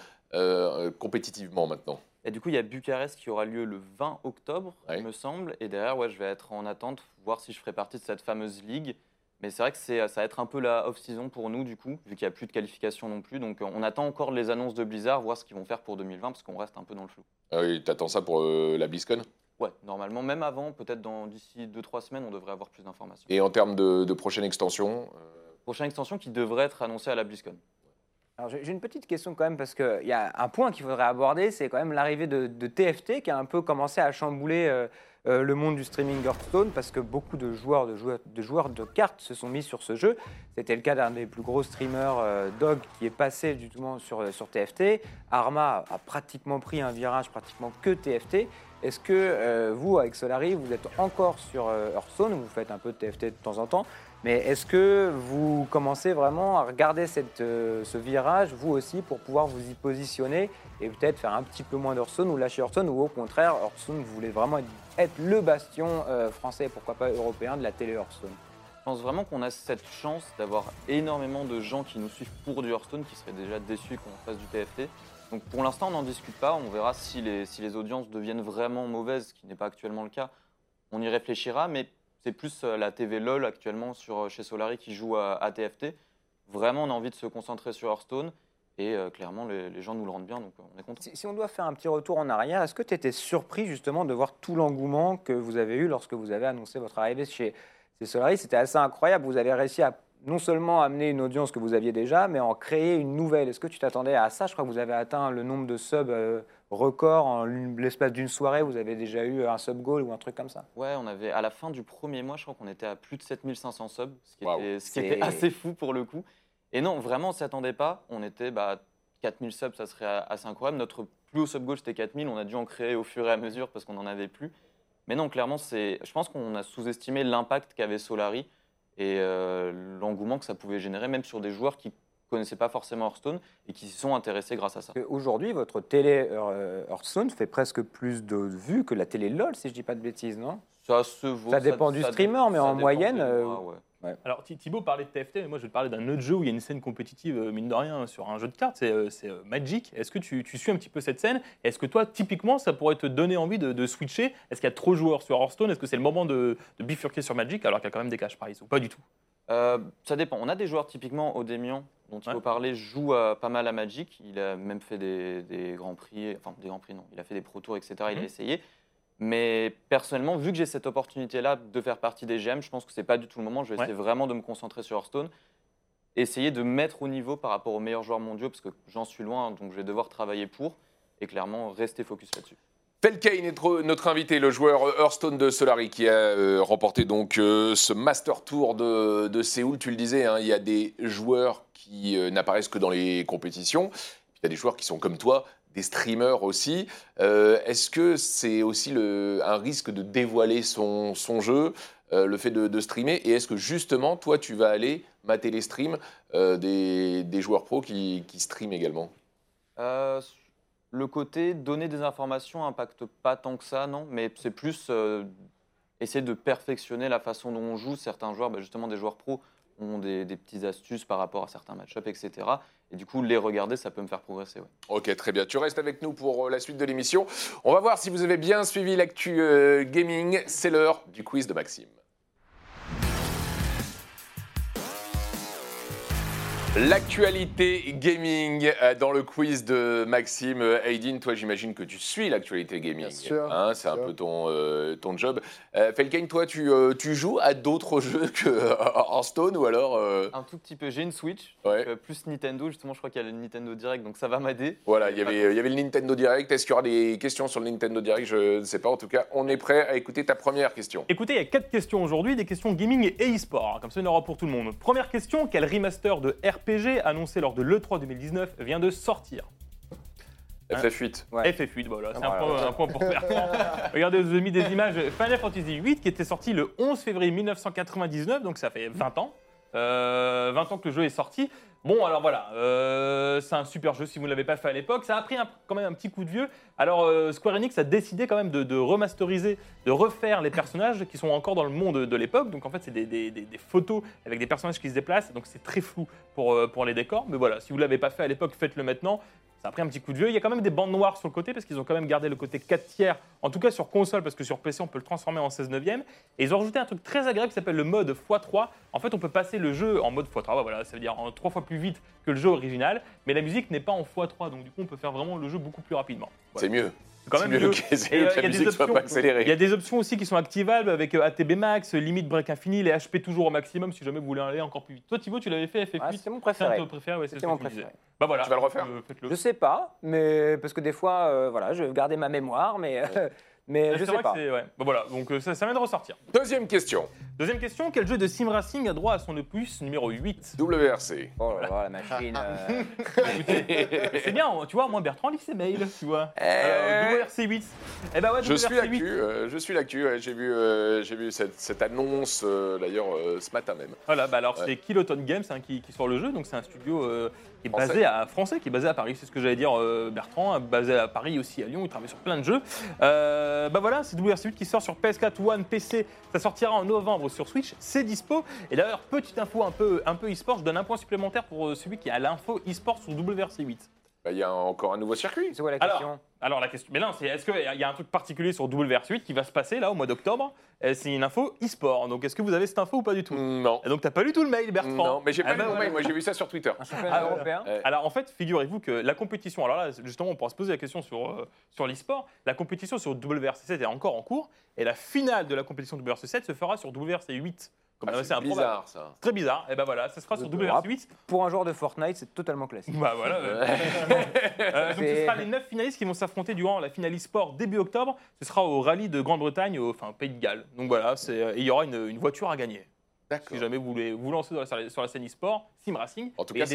compétitivement maintenant? Et du coup, il y a Bucarest qui aura lieu le 20 octobre, Ouais. il me semble. Et derrière, ouais, je vais être en attente, voir si je ferai partie de cette fameuse ligue. Mais c'est vrai que c'est- ça va être un peu la off-season pour nous, du coup, vu qu'il n'y a plus de qualification non plus. Donc euh, on attend encore les annonces de Blizzard, voir ce qu'ils vont faire pour 2020, parce qu'on reste un peu dans le flou. ah oui, T'attends ça pour euh, la BlizzCon? Ouais, normalement, même avant, peut-être dans- d'ici 2-3 semaines, on devrait avoir plus d'informations. Et en termes de, de prochaine extension euh, Prochaine extension qui devrait être annoncée à la BlizzCon. Alors, j'ai une petite question quand même, parce qu'il y a un point qu'il faudrait aborder, c'est quand même l'arrivée de, TFT qui a un peu commencé à chambouler euh, euh, le monde du streaming Hearthstone, parce que beaucoup de joueurs de, joueurs, de joueurs de cartes se sont mis sur ce jeu. C'était le cas d'un des plus gros streamers, euh, Dog, qui est passé du tout sur, sur TFT. Arma a pratiquement pris un virage, pratiquement que TFT. Est-ce que vous, avec Solari, vous êtes encore sur Hearthstone, vous faites un peu de TFT de temps en temps, mais est-ce que vous commencez vraiment à regarder cette, euh, ce virage, vous aussi, pour pouvoir vous y positionner et peut-être faire un petit peu moins d'Hearthstone ou lâcher Hearthstone, ou au contraire, Hearthstone, vous voulez vraiment être, le bastion euh, français, pourquoi pas européen, de la télé Hearthstone Je pense vraiment qu'on a cette chance d'avoir énormément de gens qui nous suivent pour du Hearthstone, qui seraient déjà déçus qu'on fasse du TFT. Donc pour l'instant, on n'en discute pas. On verra si les, si les audiences deviennent vraiment mauvaises, ce qui n'est pas actuellement le cas. On y réfléchira, mais c'est plus euh, la TV LOL actuellement sur, euh, chez Solari qui joue à, TFT. Vraiment, on a envie de se concentrer sur Hearthstone. Et euh, clairement, les, gens nous le rendent bien, donc on est content. si, si on doit faire un petit retour en arrière, est-ce que tu étais surpris justement de voir tout l'engouement que vous avez eu lorsque vous avez annoncé votre arrivée chez, chez Solari? C'était assez incroyable, vous avez réussi à non seulement amener une audience que vous aviez déjà, mais en créer une nouvelle. Est-ce que tu t'attendais à ça? Je crois que vous avez atteint le nombre de subs euh, record en l'espace d'une soirée, vous avez déjà eu un sub goal ou un truc comme ça? Ouais, on avait à la fin du premier mois, je crois qu'on était à plus de 7500 subs, ce qui, était, ce qui C'est- était assez fou pour le coup. Et non, vraiment, on s'y attendait pas. On était bah, 4000 subs, ça serait assez incroyable. Notre plus haut sub goal, c'était 4000. On a dû en créer au fur et à mesure parce qu'on n'en avait plus. Mais non, clairement, c'est. je pense qu'on a sous-estimé l'impact qu'avait Solari et euh, l'engouement que ça pouvait générer, même sur des joueurs qui connaissaient pas forcément Hearthstone et qui s'y sont intéressés grâce à ça. Aujourd'hui, votre télé euh, Hearthstone fait presque plus de vues que la télé LOL, si je dis pas de bêtises, non? Ça se vaut. Ça dépend du streamer, mais en moyenne, des mois, ouais. Alors Thi- Thibaut parlait de TFT, mais moi je vais te parler d'un autre jeu où il y a une scène compétitive, euh, mine de rien, sur un jeu de cartes, c'est euh, euh, Magic. Est-ce que tu, tu suis un petit peu cette scène? Est-ce que toi, typiquement, ça pourrait te donner envie de, de switcher? Est-ce qu'il y a trop de joueurs sur Hearthstone? Est-ce que c'est le moment de, de bifurquer sur Magic alors qu'il y a quand même des cash prizes ou pas du tout? Euh, ça dépend. On a des joueurs typiquement Odemian, dont il Ouais. parler, joue euh, pas mal à Magic. Il a même fait des, des grands prix, enfin des grands prix non, il a fait des pro tours, etc. Il a Mhm. essayé. Mais personnellement, vu que j'ai cette opportunité-là de faire partie des GM, je pense que c'est pas du tout le moment. Je vais Ouais. essayer vraiment de me concentrer sur Hearthstone, essayer de mettre au niveau par rapport aux meilleurs joueurs mondiaux, parce que j'en suis loin, donc je vais devoir travailler pour, et clairement rester focus là-dessus. Felkane est notre invité, le joueur Hearthstone de Solari, qui a euh, remporté donc euh, ce Master Tour de, de Séoul. Tu le disais, hein, il y a des joueurs qui euh, n'apparaissent que dans les compétitions. Il y a des joueurs qui sont comme toi, des streamers aussi. Euh, Est-ce que c'est aussi un risque de dévoiler son, jeu, euh, le fait de, streamer? Et est-ce que justement, toi, tu vas aller mater les streams euh, des, joueurs pros qui, qui streament également? Le côté donner des informations impacte pas tant que ça, non, mais c'est plus essayer de perfectionner la façon dont on joue. Certains joueurs, bah, justement des joueurs pros, ont des, des petites astuces par rapport à certains match-ups, etc. Et du coup, les regarder, ça peut me faire progresser. ouais. Ok, très bien. Tu restes avec nous pour euh, la suite de l'émission. On va voir si vous avez bien suivi l'actu euh, gaming. C'est l'heure du quiz de Maxime. L'actualité gaming euh, dans le quiz de Maxime. Euh, Aidin, toi j'imagine que tu suis l'actualité gaming. Bien sûr, Hein, c'est un peu ton, euh, ton job. Euh, Felkane, toi tu, euh, tu joues à d'autres jeux que Hearthstone ou alors... euh, Un tout petit peu. J'ai une Switch, Ouais. donc, euh, plus Nintendo. Justement, je crois qu'il y a le Nintendo Direct, donc ça va m'aider. Voilà, il y avait, il y avait le Nintendo Direct. Est-ce qu'il y aura des questions sur le Nintendo Direct? Je ne sais pas. En tout cas, on est prêt à écouter ta première question. Écoutez, il y a quatre questions aujourd'hui, des questions gaming et e-sport. Comme ça, il y en aura pour tout le monde. Première question quel remaster de RPG annoncé lors de l'E3 2019 vient de sortir FF8. Ouais. FF8, voilà, c'est un, Voilà. point, un point pour Bertrand. Regardez, je vous ai mis des images. Final Fantasy VIII qui était sorti le 11 février 1999, donc ça fait 20 ans. Euh, 20 ans que le jeu est sorti. Bon, alors voilà, euh, c'est un super jeu si vous ne l'avez pas fait à l'époque. Ça a pris quand même un petit coup de vieux. Alors euh, Square Enix a décidé quand même de, remasteriser, de refaire les personnages qui sont encore dans le monde de l'époque. Donc en fait, c'est des photos avec des personnages qui se déplacent. Donc c'est très flou pour, euh, pour les décors. Mais voilà, si vous ne l'avez pas fait à l'époque, faites-le maintenant. Ça a pris un petit coup de vieux. Il y a quand même des bandes noires sur le côté parce qu'ils ont quand même gardé le côté 4 tiers, en tout cas sur console, parce que sur PC on peut le transformer en 16 neuvième. Et ils ont rajouté un truc très agréable qui s'appelle le mode x3. En fait, on peut passer le jeu en mode x3. Voilà, ça veut dire en 3 fois plus vite que le jeu original, mais la musique n'est pas en x3, donc du coup on peut faire vraiment le jeu beaucoup plus rapidement. C'est mieux. Quand même mieux euh, il y a des options- pas accélérée. Il y a des options aussi qui sont activables avec euh, ATB max, euh, limite break infini, les HP toujours au maximum si jamais vous voulez aller encore plus vite. Toi Thibaut, tu l'avais fait FF8 Ouais, c'est mon préféré. préféré, ouais, c'est ce C'est que mon préféré. Bah voilà. Tu vas le refaire euh, Faites-le. Je sais pas, mais parce que des fois, euh, voilà, je vais garder ma mémoire, mais, euh, mais je C'est sais vrai pas. que c'est- ouais. Bah voilà, donc euh, ça, ça vient de ressortir. Deuxième question. Deuxième question, quel jeu de sim racing a droit à son opus numéro 8 WRC. Oh là là, la machine. euh, C'est bien, tu vois, moi Bertrand lit ses mails, tu vois. Eh. Alors, WRC8. Eh ben ouais, Je suis WRC8. l'actu, euh, je suis l'actu. ouais, J'ai vu, euh, j'ai vu cette, cette annonce euh, d'ailleurs euh, ce matin même. Voilà, bah alors Ouais. c'est Kiloton Games hein, qui, qui sort le jeu, donc c'est un studio euh, qui est Français. basé à français, qui est basé à Paris, c'est ce que j'allais dire euh, Bertrand, hein, basé à Paris aussi à Lyon, il travaille sur plein de jeux. Euh, bah voilà, c'est WRC8 qui sort sur PS4, One, PC, ça sortira en novembre sur Switch, c'est dispo. Et d'ailleurs, petite info un peu, un peu e-sport, je donne un point supplémentaire pour euh, celui qui a l'info e-sport sur WRC8. Bah, Il y a encore un nouveau circuit. C'est quoi la Alors, question? Alors la question, mais non, c'est est-ce qu'il y a un truc particulier sur WRC8 qui va se passer là au mois d'octobre? Euh, C'est une info e-sport, donc est-ce que vous avez cette info ou pas du tout? Non. Et donc t'as pas lu tout le mail, Bertrand? Non, mais j'ai pas Ah lu bah mon voilà. mail, moi j'ai vu ça sur Twitter. Un championnat Ah, européen? Ouais. Alors en fait, figurez-vous que la compétition, alors là justement on pourra se poser la question sur, euh, sur l'e-sport, la compétition sur WRC7 est encore en cours et la finale de la compétition WRC7 se fera sur WRC8. Comme Ah, c'est improbable. bizarre ça. Très bizarre, et ben voilà, ça sera sur De Europe. WRC8. Pour un joueur de Fortnite, c'est totalement classique. Bah voilà. euh, euh, donc ce sera les 9 finalistes qui vont s'affronter durant la finale e-sport début octobre. Ce sera au rallye de Grande-Bretagne, au enfin, Pays de Galles. Donc voilà, c'est- euh, et il y aura une, une voiture à gagner. D'accord. Si jamais vous voulez vous lancer dans la- sur la scène e-sport, Sim Racing, En tout et il y cas, a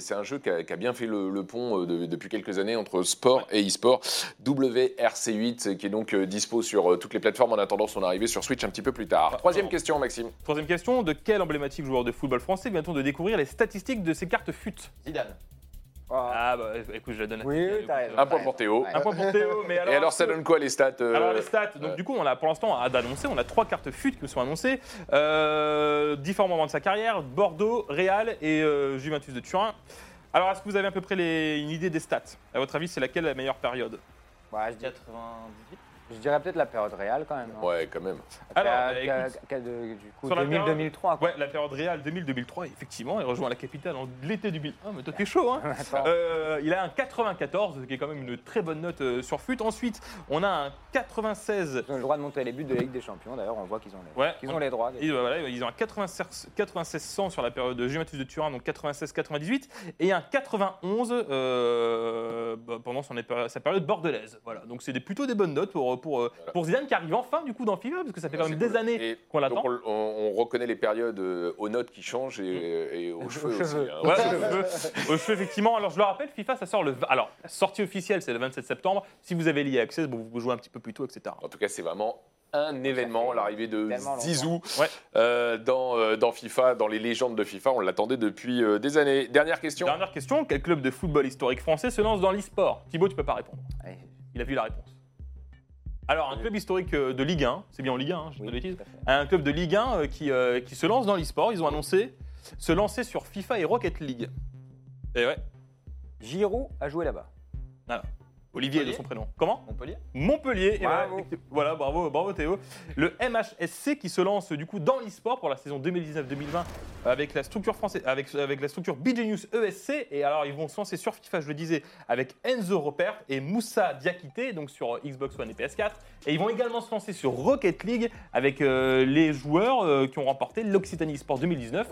c'est un jeu qui a, qui a bien fait le, le pont euh, de- depuis quelques années entre sport et e-sport. WRC8, euh, qui est donc euh, dispo sur toutes les plateformes en attendant son arrivée sur Switch un petit peu plus tard. Troisième pardon. question, Maxime. Troisième question, de quel emblématique joueur de football français vient-on de découvrir les statistiques de ses cartes FUT? Zidane. Oh. Ah bah écoute, je la donne à Oui, Théo. t'as raison. Un point pour Théo. Ouais. Un point pour Théo, mais alors... Et alors, ça donne quoi les stats euh, Alors les stats, donc ouais. du coup on a pour l'instant à d'annoncer, on a trois cartes FUT qui nous sont annoncées, euh, différents moments de sa carrière, Bordeaux, Real et euh, Juventus de Turin. Alors est-ce que vous avez à peu près les- une idée des stats? À votre avis c'est laquelle la meilleure période? Ouais, je, dirais, 98. Je dirais peut-être la période réelle quand même. hein. Ouais, quand même. Alors, Qu'à- bah, qu'à- écoute, qu'à de- du coup, sur la 2000, période- 2003. quoi. Ouais, la période Real 2000-2003, effectivement, il rejoint la capitale en l'été 2001, mais toi t'es chaud hein Attends. Euh, il a un 94, ce qui est quand même une très bonne note euh, sur FUT. Ensuite, on a un 96 Ils ont le droit de monter les buts de la Ligue des Champions. D'ailleurs, on voit qu'ils ont les, Ouais, qu'ils ont les droits. Voilà, ils ont un 96, 96 100 sur la période de Juventus de Turin, donc 96-98, et un 91 euh, bah, pendant son, épa- sa période bordelaise. Voilà, donc c'est des- plutôt des bonnes notes pour, pour, euh, Voilà. pour Zidane qui arrive enfin du coup dans FIFA, parce que ça fait quand Ouais, même des cool. années qu'on l'attend. on, on- on reconnaît les périodes euh, aux notes qui changent et, et aux cheveux aussi. cheveux. hein. Ouais, aux cheveux. Aux cheveux, effectivement. Alors, je le rappelle, FIFA, ça sort le. Alors, la sortie officielle, c'est le 27 septembre. Si vous avez lié Access, bon, vous pouvez jouer un petit peu plus tôt, etc. En tout cas, c'est vraiment un événement, l'arrivée de Zizou Ouais. euh, dans, euh, dans FIFA, dans les légendes de FIFA. On l'attendait depuis euh, des années. Dernière question. Dernière question quel club de football historique français se lance dans l'e-sport? Thibaut, tu peux pas répondre. Il a vu la réponse. Alors, un club historique euh, de Ligue 1, c'est bien en Ligue 1, hein, je oui, fait. Un club de Ligue 1 euh, qui, euh, qui se lance dans l'e-sport. Ils ont annoncé se lancer sur FIFA et Rocket League. Et ouais, Giroud a joué là-bas. Olivier de son prénom. Comment? Montpellier Montpellier. et Bravo. voilà, bravo, bravo Théo. Le MHSC qui se lance du coup dans l'e-sport pour la saison 2019-2020 avec la structure française, avec, avec la structure News ESC. Et alors ils vont se lancer sur FIFA, je le disais, avec Enzo Repert et Moussa Diakité, donc sur Xbox One et PS4. Et ils vont également se lancer sur Rocket League avec euh, les joueurs euh, qui ont remporté l'Occitanie Sport 2019.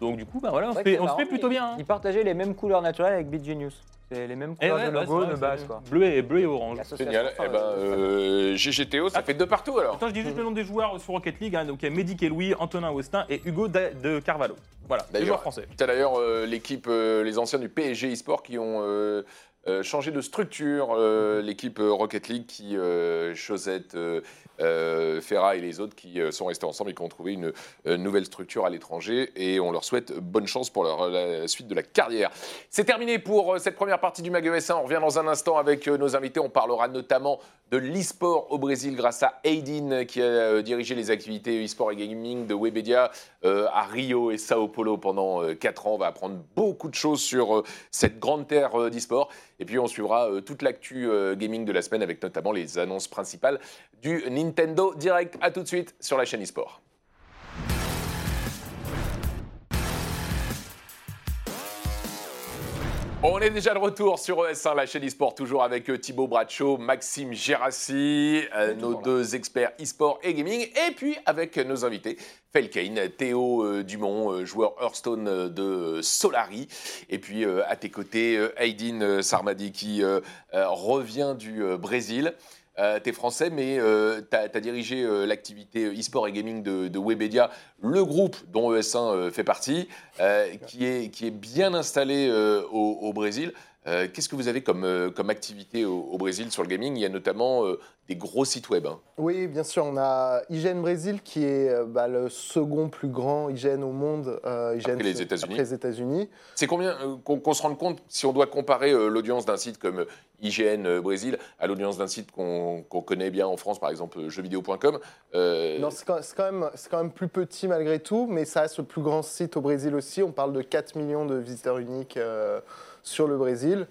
Donc du coup, bah voilà, on, se fait, on se fait plutôt bien. hein. Ils partageaient les mêmes couleurs naturelles avec BG News. C'est les mêmes Eh couleurs ouais, de bah, logo de base. Quoi. Bleu et bleu et orange. Génial. Eh ben, euh, GGTO, ça Ah. fait de partout alors. Attends, je dis juste le nom des joueurs sur Rocket League. hein. donc il y a Mehdi Louis, Antonin Westin et Hugo Da- de Carvalho. Voilà, les D'ailleurs, joueurs français. Tu as d'ailleurs euh, l'équipe, euh, les anciens du PSG eSport qui ont euh, euh, changé de structure. euh, L'équipe euh, Rocket League qui, euh, Chosette, euh, euh, Ferra et les autres qui euh, sont restés ensemble et qui ont trouvé une euh, nouvelle structure à l'étranger. Et on leur souhaite bonne chance pour la suite de la carrière. C'est terminé pour euh, cette première partie du Mag ES1. On revient dans un instant avec nos invités. On parlera notamment de l'e-sport au Brésil grâce à Aidin qui a dirigé les activités e-sport et gaming de Webedia à Rio et Sao Paulo pendant 4 ans. On va apprendre beaucoup de choses sur cette grande terre d'e-sport. Et puis on suivra euh, toute l'actu euh, gaming de la semaine avec notamment les annonces principales du Nintendo Direct. A tout de suite sur la chaîne e-sport. On est déjà de retour sur ES1, la chaîne e-sport, toujours avec euh, Thibaut Bradshaw, Maxime Gérassi, euh, nos deux experts e-sport et gaming, et puis avec nos invités, Felkane, Théo euh, Dumont, euh, joueur Hearthstone euh, de Solari, et puis euh, à tes côtés, euh, Aydin euh, Sarmadi qui euh, euh, revient du euh, Brésil. Euh, T'es français, mais euh, tu as, dirigé euh, l'activité e-sport et gaming de, de Webedia, le groupe dont ES1 euh, fait partie, qui, est, qui est bien installé au, au Brésil. Euh, Qu'est-ce que vous avez comme, euh, comme activité au, au Brésil sur le gaming? Il y a notamment euh, des gros sites web. hein. Oui, bien sûr, on a IGN Brésil qui est bah, le second plus grand IGN au monde. IGN, Après les États-Unis. Après les États-Unis. C'est combien qu'on se rende compte si on doit comparer l'audience d'un site comme IGN Brésil à l'audience d'un site qu'on connaît bien en France, par exemple jeuxvideo.com Non, c'est quand, quand même, c'est quand même plus petit malgré tout, mais ça reste le plus grand site au Brésil aussi. On parle de 4 millions de visiteurs uniques sur le Brésil.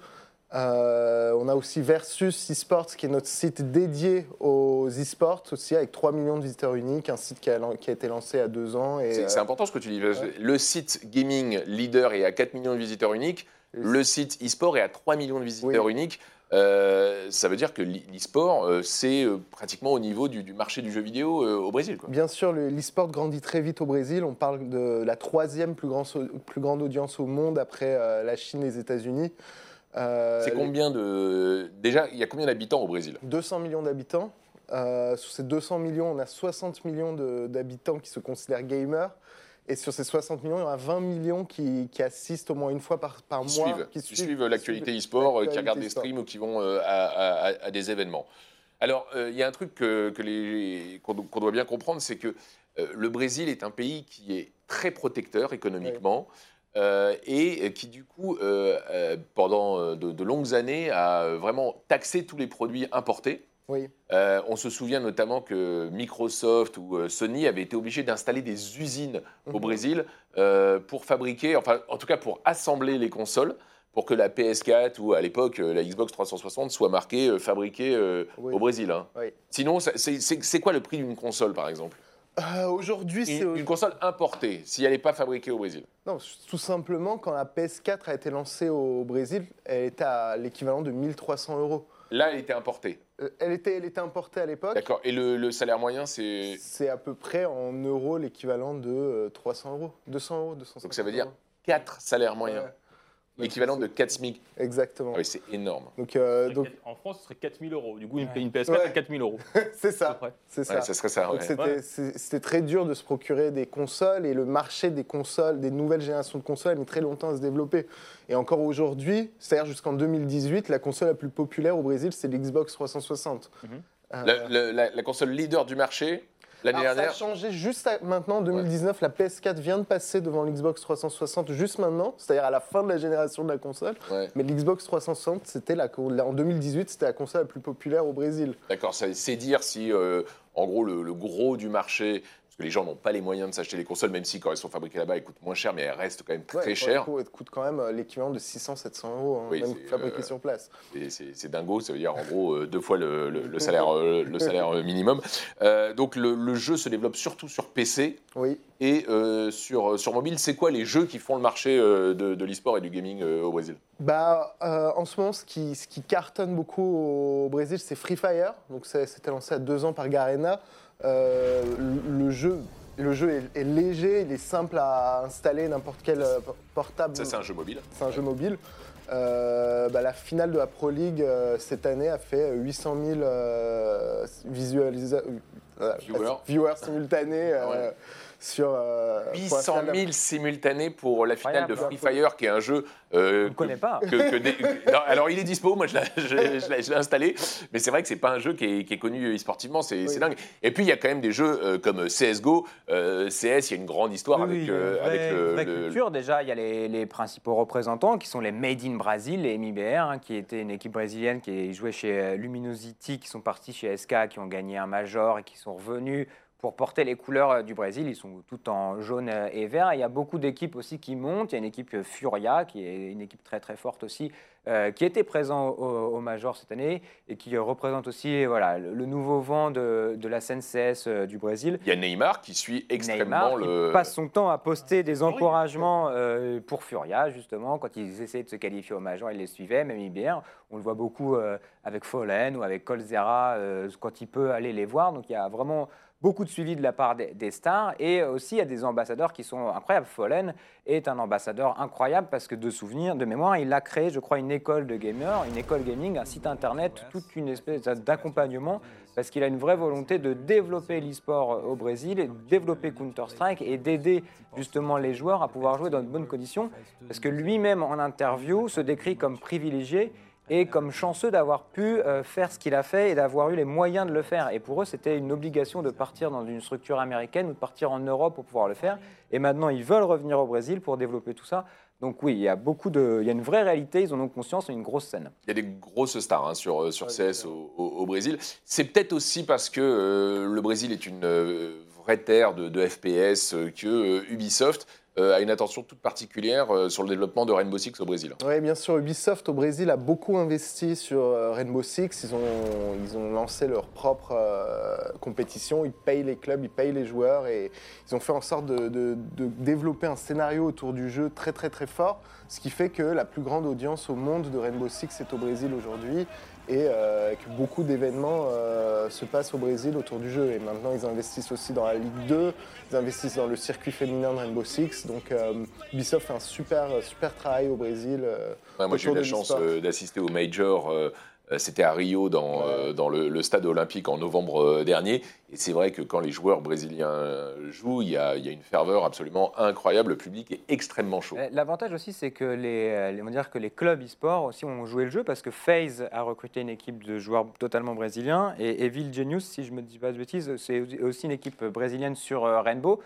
Euh, on a aussi Versus eSports, qui est notre site dédié aux eSports aussi, avec 3 millions de visiteurs uniques, un site qui a, qui a été lancé il y a deux ans. Et, C'est euh, important ce que tu dis. ouais. Le site gaming leader est à 4 millions de visiteurs uniques. Le site e-sport est à 3 millions de visiteurs Oui. uniques. Euh, ça veut dire que l'e- l'e-sport, euh, c'est euh, pratiquement au niveau du, du marché du jeu vidéo au Brésil. Quoi. Bien sûr, le- l'e-sport grandit très vite au Brésil. On parle de la troisième plus, grand- plus grande audience au monde après la Chine et les États-Unis. C'est combien de. Déjà, il y a combien d'habitants au Brésil? 200 millions d'habitants. Sur ces 200 millions, on a 60 millions d'habitants qui se considèrent gamers. Et sur ces 60 millions, il y en a 20 millions qui, qui assistent au moins une fois par, par qui mois. suivent, qui qui suivent l'actualité suivent e-sport, euh, qui l'actualité regardent des streams ou qui vont euh, à, à- à- à des événements. Alors, euh, il y a un truc que, que qu'on qu'on doit bien comprendre, c'est que euh, le Brésil est un pays qui est très protecteur économiquement. euh, et qui du coup, euh, euh, pendant euh, de, de longues années, a euh, vraiment taxé tous les produits importés. Oui. Euh, on se souvient notamment que Microsoft ou euh, Sony avaient été obligés d'installer des usines au Mhm. Brésil euh, pour fabriquer, enfin en tout cas pour assembler les consoles, pour que la PS4 ou à l'époque la Xbox 360 soit marquée euh, fabriquée euh, Oui. au Brésil. hein. Oui. Sinon, c'est quoi le prix d'une console par exemple? Euh, Aujourd'hui, c'est une, une console importée, si elle n'est pas fabriquée au Brésil. Non, tout simplement, quand la PS4 a été lancée au Brésil, elle était à l'équivalent de 1300 euros. Là, elle était importée. Euh, Elle était, elle était importée à l'époque. D'accord. Et le, le salaire moyen, c'est. C'est à peu près en euros l'équivalent de euh, 300 euros. 200 euros, 250 Donc ça veut dire euros. 4 salaires moyens. Ouais. L'équivalent de 4 SMIC. Exactement. Ah oui, c'est énorme. Donc, euh, donc En France, ce serait 4000 euros. Du coup, une, Ouais. une PS4 Ouais. à 4000 euros. c'est ça. C'est ça. Ouais, ça serait ça. C'était très dur de se procurer des consoles et le marché des consoles, des nouvelles générations de consoles a mis très longtemps à se développer. Et encore aujourd'hui, c'est-à-dire jusqu'en 2018, la console la plus populaire au Brésil, c'est l'Xbox 360. Mhm. Euh, La, la- la- la console leader du marché, l'année alors, ça a dernière, changé juste à- maintenant, en 2019, la PS4 vient de passer devant l'Xbox 360 juste maintenant, c'est-à-dire à la fin de la génération de la console. Ouais. Mais l'Xbox 360, c'était la, en 2018, c'était la console la plus populaire au Brésil. d'accord, c'est dire si, euh, en gros, le, le gros du marché, que les gens n'ont pas les moyens de s'acheter les consoles, même si quand elles sont fabriquées là-bas, elles coûtent moins cher, mais elles restent quand même très chères. coup, Elle coûte quand même euh, l'équivalent de 600-700 euros, hein, Oui, même c'est, fabriquée euh, sur place. C'est dingo, ça veut dire en gros euh, deux fois le, le- le salaire, le salaire minimum. Euh, donc le, le jeu se développe surtout sur PC Oui. et euh, sur, sur mobile. C'est quoi les jeux qui font le marché de, de l'e-sport et du gaming au Brésil? Bah, en ce moment, ce qui, ce qui cartonne beaucoup au Brésil, c'est Free Fire. Donc, c'était lancé à deux ans par Garena. Euh, le, jeu, le jeu est, est léger, il est simple à installer, n'importe quel euh, portable. Ça, c'est un jeu mobile. C'est un jeu mobile. Euh, bah, la finale de la Pro League euh, cette année a fait 800 000 euh, visualisa- Viewers. viewers simultanés Ah ouais. Sur. euh, pour la 800 finale de la- 000 simultanés pour la finale de Free Incroyable. Fire, qui est un jeu. euh, On ne que- connaît pas. que- que des- non, alors il est dispo, moi je l'ai- installé, mais c'est vrai que c'est pas un jeu qui est, qui est connu e-sportivement, c'est dingue. Et puis il y a quand même des jeux euh, comme CSGO, euh, CS, il y a une grande histoire Oui, avec, oui, il y a euh, avec le, le- culture. Déjà, il y a les, les principaux représentants qui sont les Made in Brazil, les MIBR, hein, qui étaient une équipe brésilienne qui jouait chez euh, Luminosity, qui sont partis chez SK, qui ont gagné un major et qui sont revenus pour porter les couleurs euh, du Brésil. Ils sont tout en jaune euh, et vert. Il y a beaucoup d'équipes aussi qui montent. Il y a une équipe euh, Furia, qui est une équipe très très forte aussi, euh, qui était présent au, au major cette année et qui représente aussi voilà, le, le nouveau vent de, de la scène CS euh, du Brésil. Il y a Neymar qui suit extrêmement Neymar qui le. passe son temps à poster des encouragements euh, pour Furia, justement. Quand ils essayaient de se qualifier au Major, il les suivait, même IBR. On le voit beaucoup euh, avec Fallen ou avec Colzera euh, quand il peut aller les voir. Donc il y a vraiment beaucoup de suivi de la part des, des stars. Et aussi, il y a des ambassadeurs qui sont incroyables. Fallen est un ambassadeur incroyable parce que de souvenirs, de mémoire, il a créé, je crois, une école de gamers, une école gaming, un site internet, toute une espèce d'accompagnement parce qu'il a une vraie volonté de développer l'e-sport au Brésil, et de développer Counter-Strike et d'aider justement les joueurs à pouvoir jouer dans de bonnes conditions. Parce que lui-même, en interview, se décrit comme privilégié et comme chanceux d'avoir pu euh, faire ce qu'il a fait et d'avoir eu les moyens de le faire. Et pour eux, c'était une obligation de partir dans une structure américaine ou de partir en Europe pour pouvoir le faire. Et maintenant, ils veulent revenir au Brésil pour développer tout ça. Donc oui, il y a beaucoup de, il y a une vraie réalité. Ils en ont conscience. C'est une grosse scène. Il y a des grosses stars hein, sur, euh, sur CS au, au- au Brésil. C'est peut-être aussi parce que euh, le Brésil est une euh, vraie terre de, de FPS euh, que euh, Ubisoft euh, a une attention toute particulière euh, sur le développement de Rainbow Six au Brésil. Oui, bien sûr, Ubisoft au Brésil a beaucoup investi sur euh, Rainbow Six. Ils ont, ils ont lancé leur propre euh, compétition. Ils payent les clubs, ils payent les joueurs et ils ont fait en sorte de, de- de développer un scénario autour du jeu très très très fort. Ce qui fait que la plus grande audience au monde de Rainbow Six est au Brésil aujourd'hui et euh, que beaucoup d'événements euh, se passent au Brésil autour du jeu. Et maintenant, ils investissent aussi dans la Ligue 2, ils investissent dans le circuit féminin de Rainbow Six. Donc, euh, Ubisoft fait un super, super travail au Brésil. euh, Ouais, moi, j'ai eu la chance d'assister au Major. Euh, C'était à Rio, dans, euh, dans le, le stade olympique, en novembre euh, dernier. Et c'est vrai que quand les joueurs brésiliens jouent, il y, a, il y a une ferveur absolument incroyable. Le public est extrêmement chaud. L'avantage aussi, c'est que les, les- on va dire que les clubs e-sport aussi ont joué le jeu parce que FaZe a recruté une équipe de joueurs totalement brésiliens et Evil Genius, si je ne me dis pas de bêtises, c'est aussi une équipe brésilienne sur Rainbow.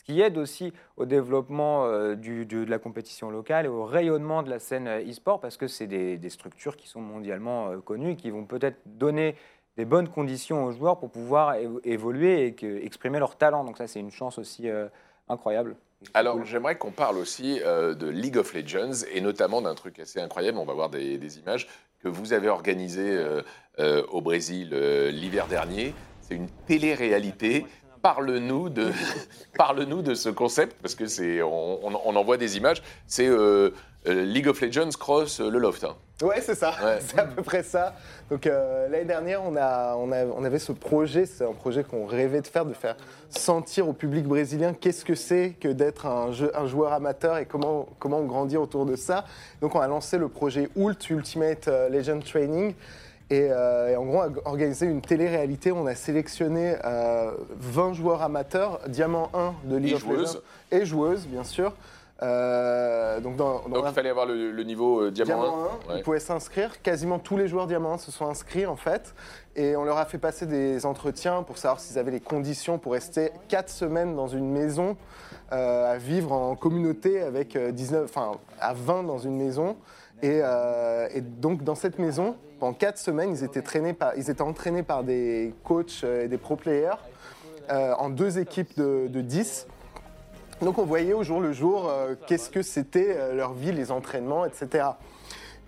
Ce qui aide aussi au développement euh, du- du- de la compétition locale et au rayonnement de la scène euh, e-sport parce que c'est des, des structures qui sont mondialement euh, connues et qui vont peut-être donner des bonnes conditions aux joueurs pour pouvoir évoluer et que- exprimer leur talent. Donc ça, c'est une chance aussi euh, incroyable. Alors, cool. j'aimerais qu'on parle aussi euh, de League of Legends et notamment d'un truc assez incroyable. On va voir des, des images que vous avez organisées euh, euh, au Brésil l'hiver dernier. C'est une télé-réalité. Parle-nous de, parle-nous de ce concept parce que c'est, on, on- on en voit des images. C'est euh, euh, League of Legends cross euh, le loft. hein. Ouais, c'est ça. Ouais. c'est à peu près ça. Donc euh, l'année dernière, on, a, on, a- on avait ce projet, c'est un projet qu'on rêvait de faire, de faire sentir au public brésilien qu'est-ce que c'est que d'être un, joueur amateur et comment, comment grandir autour de ça. Donc on a lancé le projet ULT, Ultimate Legend Training. Et, euh, et en gros, organisé une télé-réalité. On a sélectionné euh, 20 joueurs amateurs, Diamant 1 de League Et of joueuses. Legends. Et joueuses, bien sûr. Euh, donc dans, dans Donc, la- il fallait avoir le, le niveau euh, diamant, Diamant 1, 1. ils Ouais. pouvaient s'inscrire. Quasiment tous les joueurs Diamant 1 se sont inscrits en fait. Et on leur a fait passer des entretiens pour savoir s'ils avaient les conditions pour rester 4 semaines dans une maison, euh, à vivre en communauté avec euh, 19, enfin à 20 dans une maison. Et, euh, et donc dans cette maison, pendant 4 semaines, ils étaient, par, ils étaient entraînés par des coachs euh, et des pro players. euh, en deux équipes de, de 10. Donc on voyait au jour le jour euh, qu'est-ce que c'était leur vie, les entraînements, etc.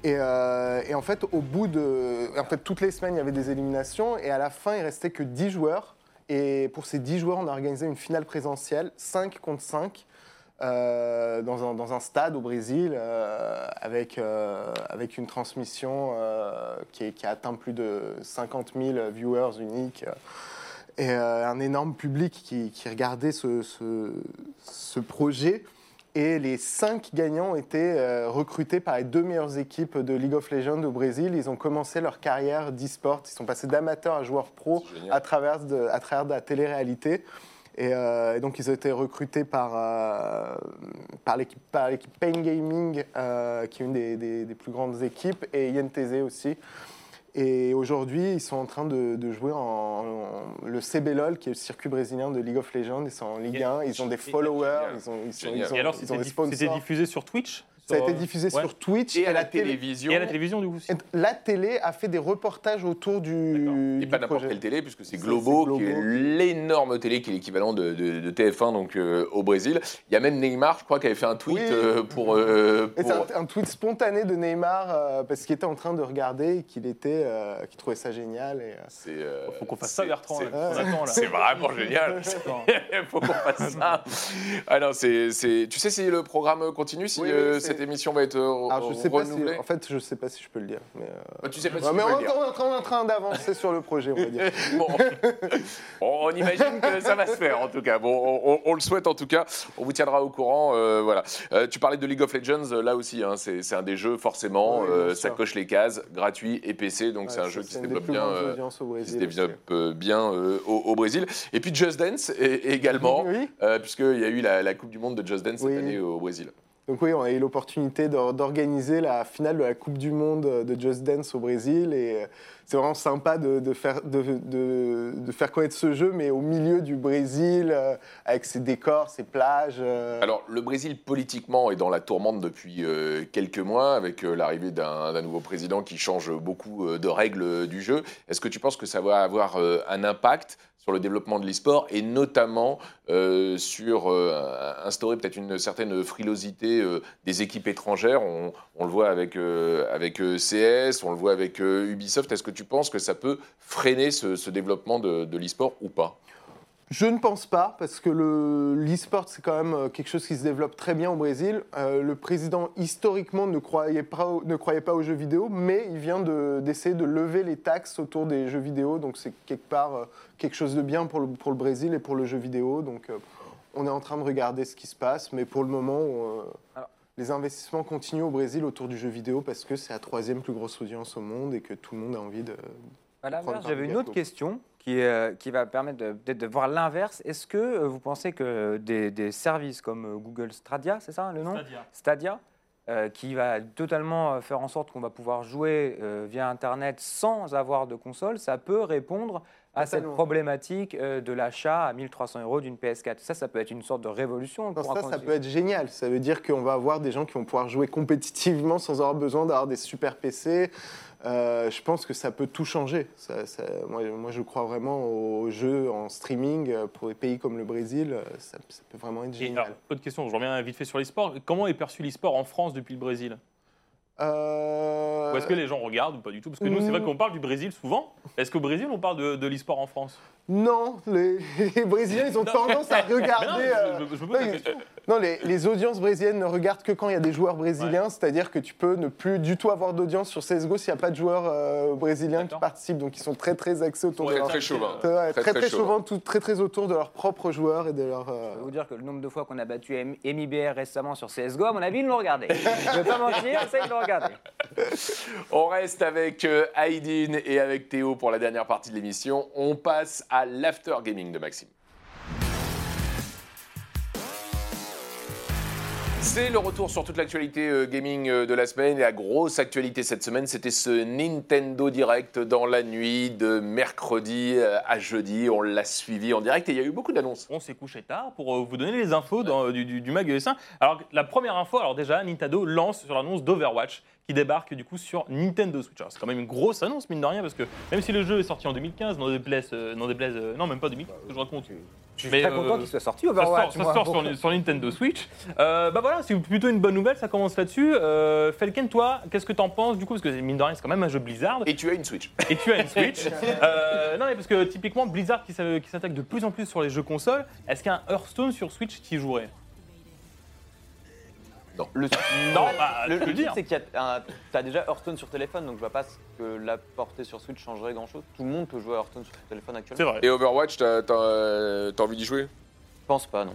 Et, et en fait, au bout de. En fait, toutes les semaines, il y avait des éliminations. Et à la fin, il restait que 10 joueurs. Et pour ces 10 joueurs, on a organisé une finale présentielle, 5 contre 5, euh, dans, un, dans un stade au Brésil, euh, avec, euh, avec une transmission qui, est- qui a atteint plus de 50 000 viewers uniques. Et un énorme public qui, qui regardait ce, ce- ce projet. Et les cinq gagnants ont été euh, recrutés par les deux meilleures équipes de League of Legends au Brésil. Ils ont commencé leur carrière d'e-sport. Ils sont passés d'amateurs à joueurs pro à travers de, à travers de la télé-réalité. Et, euh, et donc, ils ont été recrutés par, euh, par l'équipe Pain Gaming, euh, qui est une des, des- des plus grandes équipes, et INTZ aussi. Et aujourd'hui, ils sont en train de, de jouer en, en- le CBLOL, qui est le circuit brésilien de League of Legends. Ils sont en Ligue 1, ils ont des followers, ils ont, ils sont- ils ont- Et alors, ils ont des sponsors. c'était diffusé sur Twitch? Ça a été diffusé Ouais. sur Twitch Et à la télé- télévision. Et à la télévision, du coup aussi. La télé a fait des reportages autour du, Et du pas n'importe quelle télé, puisque c'est Globo, c'est qui est Globo. l'énorme télé qui est l'équivalent de, de- de TF1 donc, euh, au Brésil. Il y a même Neymar, je crois, qui avait fait un tweet Oui. euh, pour. euh, Et pour- C'est un, un tweet spontané de Neymar euh, parce qu'il était en train de regarder et qu'il était, euh, qu'il trouvait ça génial. Et, euh, euh, Faut qu'on fasse ça, Bertrand. c'est- là. On attend, là. C'est vraiment génial. Il faut qu'on fasse ça. Ah c'est, Tu sais si le programme continue, si Oui, euh, émission va être euh, alors je sais pas si, renouvelée en fait, je sais pas si je peux le dire. Mais, euh, Bah, Tu sais pas si ouais, tu mais peux on, le dire. est en train- on est en train d'avancer sur le projet, on va dire. Bon. on imagine que ça va se faire en tout cas. Bon, on, le souhaite en tout cas. On vous tiendra au courant. euh, voilà. Euh, tu parlais de League of Legends là aussi. hein, c'est, un des jeux forcément. Euh, ça coche les cases, gratuit et PC. Donc c'est un Ouais, jeu qui se développe bien. au qui se Brésil développe aussi. bien au, au Brésil. Et puis Just Dance également, Oui. puisqu'il y a eu la, la Coupe du Monde de Just Dance Oui. cette année au Brésil. Donc oui, on a eu l'opportunité d'or- d'organiser la finale de la Coupe du Monde de Just Dance au Brésil et euh, c'est vraiment sympa de, faire, connaître ce jeu, mais au milieu du Brésil, euh, avec ses décors, ses plages. euh, Alors, le Brésil, politiquement, est dans la tourmente depuis euh, quelques mois, avec euh, l'arrivée d'un nouveau président qui change beaucoup euh, de règles euh, du jeu. Est-ce que tu penses que ça va avoir euh, un impact sur le développement de l'e-sport et notamment euh, sur euh, instaurer peut-être une certaine frilosité euh, des équipes étrangères on, le voit avec, avec CS, on le voit avec Ubisoft. Est-ce que tu penses que ça peut freiner ce, ce développement de, de l'e-sport ou pas? Je ne pense pas, parce que le- l'e-sport, c'est quand même euh, quelque chose qui se développe très bien au Brésil. Euh, le président, historiquement, ne croyait, pas, au- ne croyait pas aux jeux vidéo, mais il vient de- d'essayer de, lever les taxes autour des jeux vidéo. Donc, c'est quelque part euh, quelque chose de bien pour le, pour le Brésil et pour le jeu vidéo. Donc, euh, on est en train de regarder ce qui se passe, mais pour le moment, Alors- les investissements continuent au Brésil autour du jeu vidéo parce que c'est la troisième plus grosse audience au monde et que tout le monde a envie de. À l'inverse, j'avais une autre question qui, euh, qui va permettre de- peut-être de voir l'inverse. Est-ce que euh, vous pensez que des, des services comme euh, Google Stadia, c'est ça le nom Stadia, euh, qui va totalement euh, faire en sorte qu'on va pouvoir jouer euh, via Internet sans avoir de console, ça peut répondre à cette Totalement. problématique euh, de l'achat à 1300 euros d'une PS4. Ça, ça peut être une sorte de révolution. on Non, ça, ça peut être génial. Ça veut dire qu'on va avoir des gens qui vont pouvoir jouer compétitivement sans avoir besoin d'avoir des super PC. Euh, je pense que ça peut tout changer. Ça- ça- moi, moi, je crois vraiment aux jeux en streaming euh, pour des pays comme le Brésil. Ça, ça peut vraiment être Et alors, génial. autre question, je reviens vite fait sur l'e-sport. Comment est perçu l'e-sport en France depuis le Brésil? Euh, Ou est-ce que les gens regardent ou pas du tout? Parce que nous, c'est vrai Mm. qu'on parle du Brésil souvent. Est-ce qu'au Brésil, on parle de, de l'e-sport en France? Non, les, les Brésiliens, ils ont tendance à regarder. euh, je, je- je me pose la oui, question. Non, les, les audiences brésiliennes ne regardent que quand il y a des joueurs brésiliens, c'est-à-dire que tu peux ne plus du tout avoir d'audience sur CSGO s'il n'y a pas de joueurs euh, brésiliens qui participent. Donc ils sont très très axés autour de Très leur... très chauvin. Ouais, très très, chauvin. tout- très très autour de leurs propres joueurs et de leur. euh, Je peux vous dire que le nombre de fois qu'on a battu M- MIBR récemment sur CSGO, à mon avis, ils l'ont regardé. Je ne vais pas mentir, ça, ils l'ont regardé. On reste avec euh, Aydin et avec Théo pour la dernière partie de l'émission. On passe à l'after gaming de Maxime. C'est le retour sur toute l'actualité euh, gaming euh, de la semaine. Et la grosse actualité cette semaine, c'était ce Nintendo Direct dans la nuit de mercredi euh, à jeudi. On l'a suivi en direct et il y a eu beaucoup d'annonces. On s'est couché tard pour vous donner les infos du, du, du Mag ES1. Alors, la première info, alors déjà, Nintendo lance sur l'annonce d'Overwatch, qui débarque du coup sur Nintendo Switch. Alors, C'est quand même une grosse annonce, mine de rien, parce que même si le jeu est sorti en 2015, non déplaise, euh, non, déplaise, euh, non même pas 2015, que je raconte. Je suis Mais, très euh, content qu'il soit sorti Ça Overwatch. sort, ça moi. sort sur, sur Nintendo Switch. Euh, bah voilà, c'est plutôt une bonne nouvelle, ça commence là-dessus. Euh, Falken, toi, qu'est-ce que t'en penses du coup? Parce que mine de rien, c'est quand même un jeu Blizzard. Et tu as une Switch. Et tu as une Switch. Euh, non, mais parce que typiquement, Blizzard qui s'a- qui s'attaque de plus en plus sur les jeux consoles, est-ce qu'un Hearthstone sur Switch t'y Le, Non, bah, le, je peux le le dire. truc, c'est que tu as déjà Hearthstone sur téléphone, donc je vois pas ce que la portée sur Switch changerait grand chose. Tout le monde peut jouer à Hearthstone sur téléphone C'est actuellement. vrai. Et Overwatch, t'as t'as, euh, t'as envie d'y jouer? Je pense pas, non.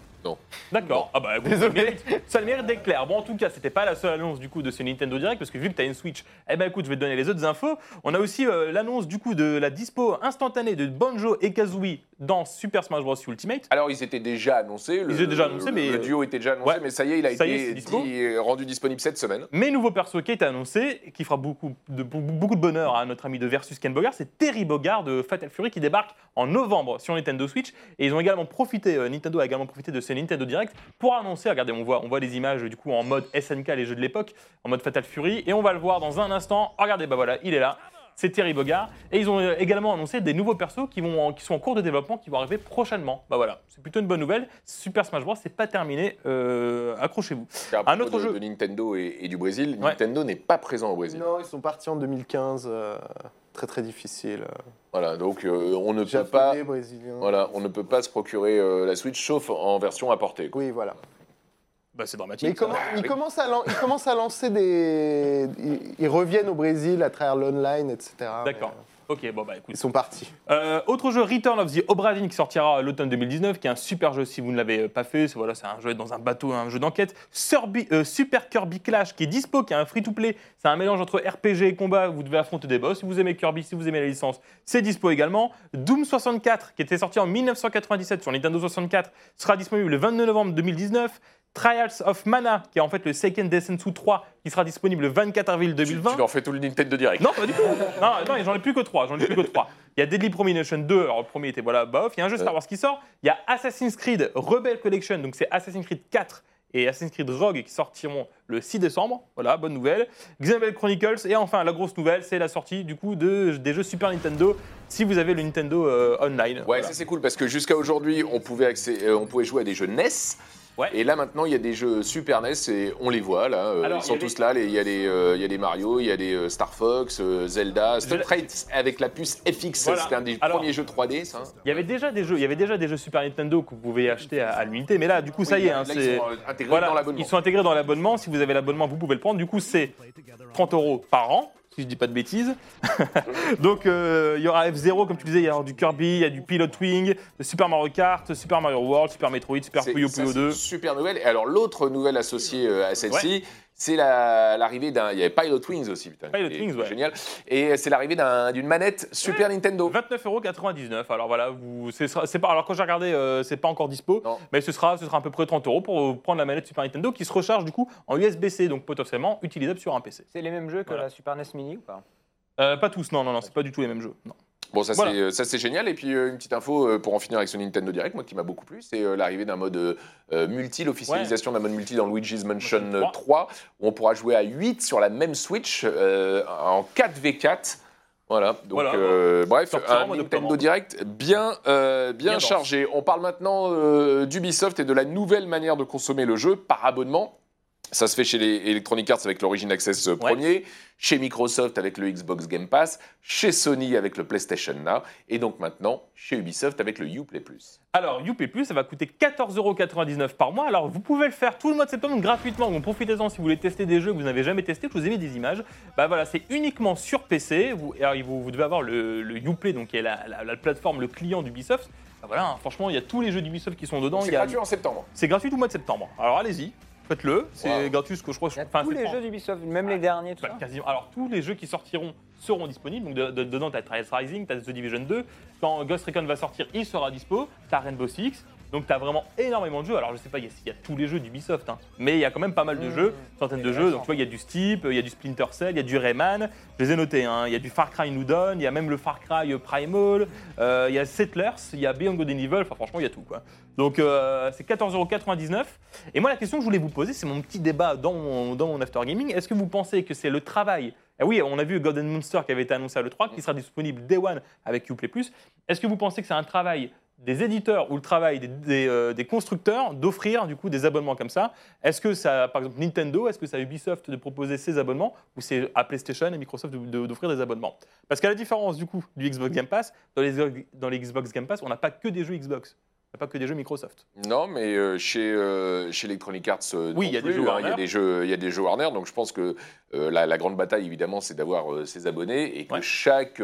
D'accord. Ah bah, écoute, ça le mérite, ça le mérite d'être clair. Bon, en tout cas, c'était pas la seule annonce du coup de ce Nintendo Direct parce que vu que tu as une Switch, eh ben écoute, je vais te donner les autres infos. On a aussi euh, l'annonce du coup de la dispo instantanée de Banjo et Kazooie dans Super Smash Bros Ultimate. Alors, ils étaient déjà annoncés. Le, Ils étaient déjà annoncés, le- mais- Le duo était déjà annoncé, Ouais. mais ça y est, il a Ça est, été dispo. dit- rendu disponible cette semaine. Mais nouveau perso qui est annoncé, et qui fera beaucoup de, beaucoup de bonheur à notre ami de Versus Ken Bogard, c'est Terry Bogard de Fatal Fury qui débarque en novembre sur Nintendo Switch. Et ils ont également profité, euh, Nintendo a également profité de ce Nintendo Direct pour annoncer, regardez, on voit, on voit les images du coup en mode SNK, les jeux de l'époque, en mode Fatal Fury, et on va le voir dans un instant. Regardez, bah voilà, il est là. C'est Terry Bogard. Et ils ont euh, également annoncé des nouveaux persos qui, vont, en- qui sont en cours de développement, qui vont arriver prochainement. Bah voilà, c'est plutôt une bonne nouvelle. Super Smash Bros, c'est pas terminé. Euh, Accrochez-vous. Un autre de, jeu. de Nintendo et, et du Brésil, Ouais. Nintendo n'est pas présent au Brésil. Non, ils sont partis en 2015. euh, très très difficile. Voilà, donc euh, on ne peut Japonais, pas. brésilien. Voilà, on ne peut pas se procurer euh, la Switch sauf en version apportée. quoi. Oui, voilà. Bah c'est Mais dramatique. ils, commen- ils commencent à lan- ils commencent à lancer des. Ils, ils reviennent au Brésil à travers l'online, etc. D'accord. mais, euh, Ok, bon bah écoute. Ils sont partis. Euh, autre jeu, Return of the Obra Dinn, qui sortira l'automne 2019, qui est un super jeu si vous ne l'avez pas fait. C'est voilà, un jeu dans un bateau, un jeu d'enquête. Euh, super Kirby Clash, qui est dispo, qui est un free-to-play. C'est un mélange entre RPG et combat. Vous devez affronter des boss. Si vous aimez Kirby, si vous aimez la licence, c'est dispo également. Doom 64, qui était sorti en 1997 sur Nintendo 64, sera disponible le 22 novembre 2019. Trials of Mana, qui est en fait le Seiken Densetsu 3, qui sera disponible le 24 avril Tu, 2020. tu leur fais tout le Nintendo Direct. Non, pas du tout. Non, non, j'en ai plus que trois. J'en ai plus que. Il y a Deadly Premonition 2. Alors, le premier était voilà, bof. Il y a un jeu Star Wars qui sort. Il y a Assassin's Creed Rebel Collection. Donc, c'est Assassin's Creed 4 et Assassin's Creed Rogue qui sortiront le 6 décembre. Voilà, bonne nouvelle. Xenoblade Chronicles. Et enfin, la grosse nouvelle, c'est la sortie du coup de, des jeux Super Nintendo si vous avez le Nintendo euh, Online. Ouais, Voilà. ça c'est cool parce que jusqu'à aujourd'hui, on pouvait euh, on pouvait jouer à des jeux NES. Ouais. Et là maintenant, il y a des jeux Super NES et on les voit là. euh, Alors, ils sont tous des- là. Il y a des, euh, il y a des Mario, il y a des euh, Star Fox, euh, Zelda, Street avec la puce FX. Voilà. C'était un des Alors- premiers jeux 3D, ça. Il y avait déjà des jeux, il y avait déjà des jeux Super Nintendo que vous pouvez acheter à, à l'unité, mais là, du coup, ça y est, Là, hein, ils sont, intégrés dans l'abonnement. ils sont intégrés dans l'abonnement. Si vous avez l'abonnement, vous pouvez le prendre. Du coup, c'est 30 euros par an, si je dis pas de bêtises. Donc, euh, il y aura F0, comme tu disais, il y aura du Kirby, il y a du Pilot Wing, Super Mario Kart, Super Mario World, Super Metroid, Super Puyo Puyo c'est 2. une Super nouvelle. Et alors l'autre nouvelle associée euh, à celle-ci, c'est la- l'arrivée d'un. Il y avait Pilot Wings aussi, putain. Pilot Wings, ouais. Génial. Et c'est l'arrivée d'un- d'une manette Super Nintendo. 29,99€. Alors voilà, vous, pas, alors quand j'ai regardé, euh, c'est pas encore dispo, Non. mais ce sera, ce sera à peu près 30 euros pour euh, prendre la manette Super Nintendo qui se recharge du coup en USB-C, donc potentiellement utilisable sur un PC. C'est les mêmes jeux que Voilà. la Super NES Mini ou pas? Euh, pas tous, non, non, non, c'est pas du tout les mêmes jeux. Non. Bon, ça Voilà. c'est euh, génial. Et puis euh, une petite info euh, pour en finir avec ce Nintendo Direct, moi qui m'a beaucoup plu, c'est euh, l'arrivée d'un mode multi, l'officialisation d'un mode multi dans Luigi's Mansion Mansion euh, 3. 3, où on pourra jouer à 8 sur la même Switch en 4v4. Voilà, donc Voilà, euh, bref, un Nintendo. Direct bien, euh, bien, Bien dense. chargé. On parle maintenant euh, d'Ubisoft et de la nouvelle manière de consommer le jeu par abonnement. Ça se fait chez les Electronic Arts avec l'Origin Access euh, premier, chez Microsoft avec le Xbox Game Pass, chez Sony avec le PlayStation Now, et donc maintenant chez Ubisoft avec le Uplay Plus. Alors, UP+, ça va coûter 14,99€ par mois. Alors, vous pouvez le faire tout le mois de septembre gratuitement. Donc, profitez-en si vous voulez tester des jeux que vous n'avez jamais testés, que vous avez des images. Bah voilà, c'est uniquement sur PC. Vous, alors, vous, vous devez avoir le, le Uplay, donc qui est la, la- la plateforme, le client d'Ubisoft. Bah voilà, hein, franchement, il y a tous les jeux d'Ubisoft qui sont dedans. C'est a- gratuit en septembre. C'est gratuit tout le mois de septembre. Alors, allez-y, faites-le. C'est Wow. gratuit, ce que je crois. Il y a enfin, tous c'est les jeux d'Ubisoft, même les derniers, tout bah, ça. quasiment. Alors, tous les jeux qui sortiront seront disponibles. Donc, de- de- dedans, tu as Trials Rising, tu as The Division 2. Quand Ghost Recon va sortir, il sera dispo. Tu as Rainbow Six. Donc tu as vraiment énormément de jeux. Alors je sais pas, il y, a- il y a tous les jeux d'Ubisoft, hein, mais il y a quand même pas mal de Mmh. jeux, une centaine de jeux. Donc tu vois, il y a du Steep, il y a du Splinter Cell, il y a du Rayman. Je les ai notés. hein. Il y a du Far Cry New Dawn, il y a même le Far Cry euh, Primal, euh, il y a Settlers, il y a Beyond Good and Evil. Enfin franchement, il y a tout quoi. Donc euh, c'est 14,99€. Et moi la question que je voulais vous poser, c'est mon petit débat dans mon, dans mon after gaming. Est-ce que vous pensez que c'est le travail ah oui, on a vu Golden Monster qui avait été annoncé à l'E3, qui sera disponible Day One avec Uplay Plus. Est-ce que vous pensez que c'est un travail des éditeurs ou le travail euh, des constructeurs d'offrir du coup des abonnements comme ça. Est-ce que ça, par exemple Nintendo, est-ce que à Ubisoft de proposer ces abonnements ou c'est à PlayStation et Microsoft d'offrir des abonnements? Parce qu'à la différence du coup du Xbox Game Pass, dans les, dans les Xbox Game Pass, on n'a pas que des jeux Xbox, on n'a pas que des jeux Microsoft. Non, mais euh, chez, euh, chez Electronic Arts, euh, Oui, non il y a des jeux hein, il y a Warner. des jeux, il y a des jeux Warner. Donc je pense que la, la grande bataille, évidemment, c'est d'avoir ses abonnés et que Ouais. chaque,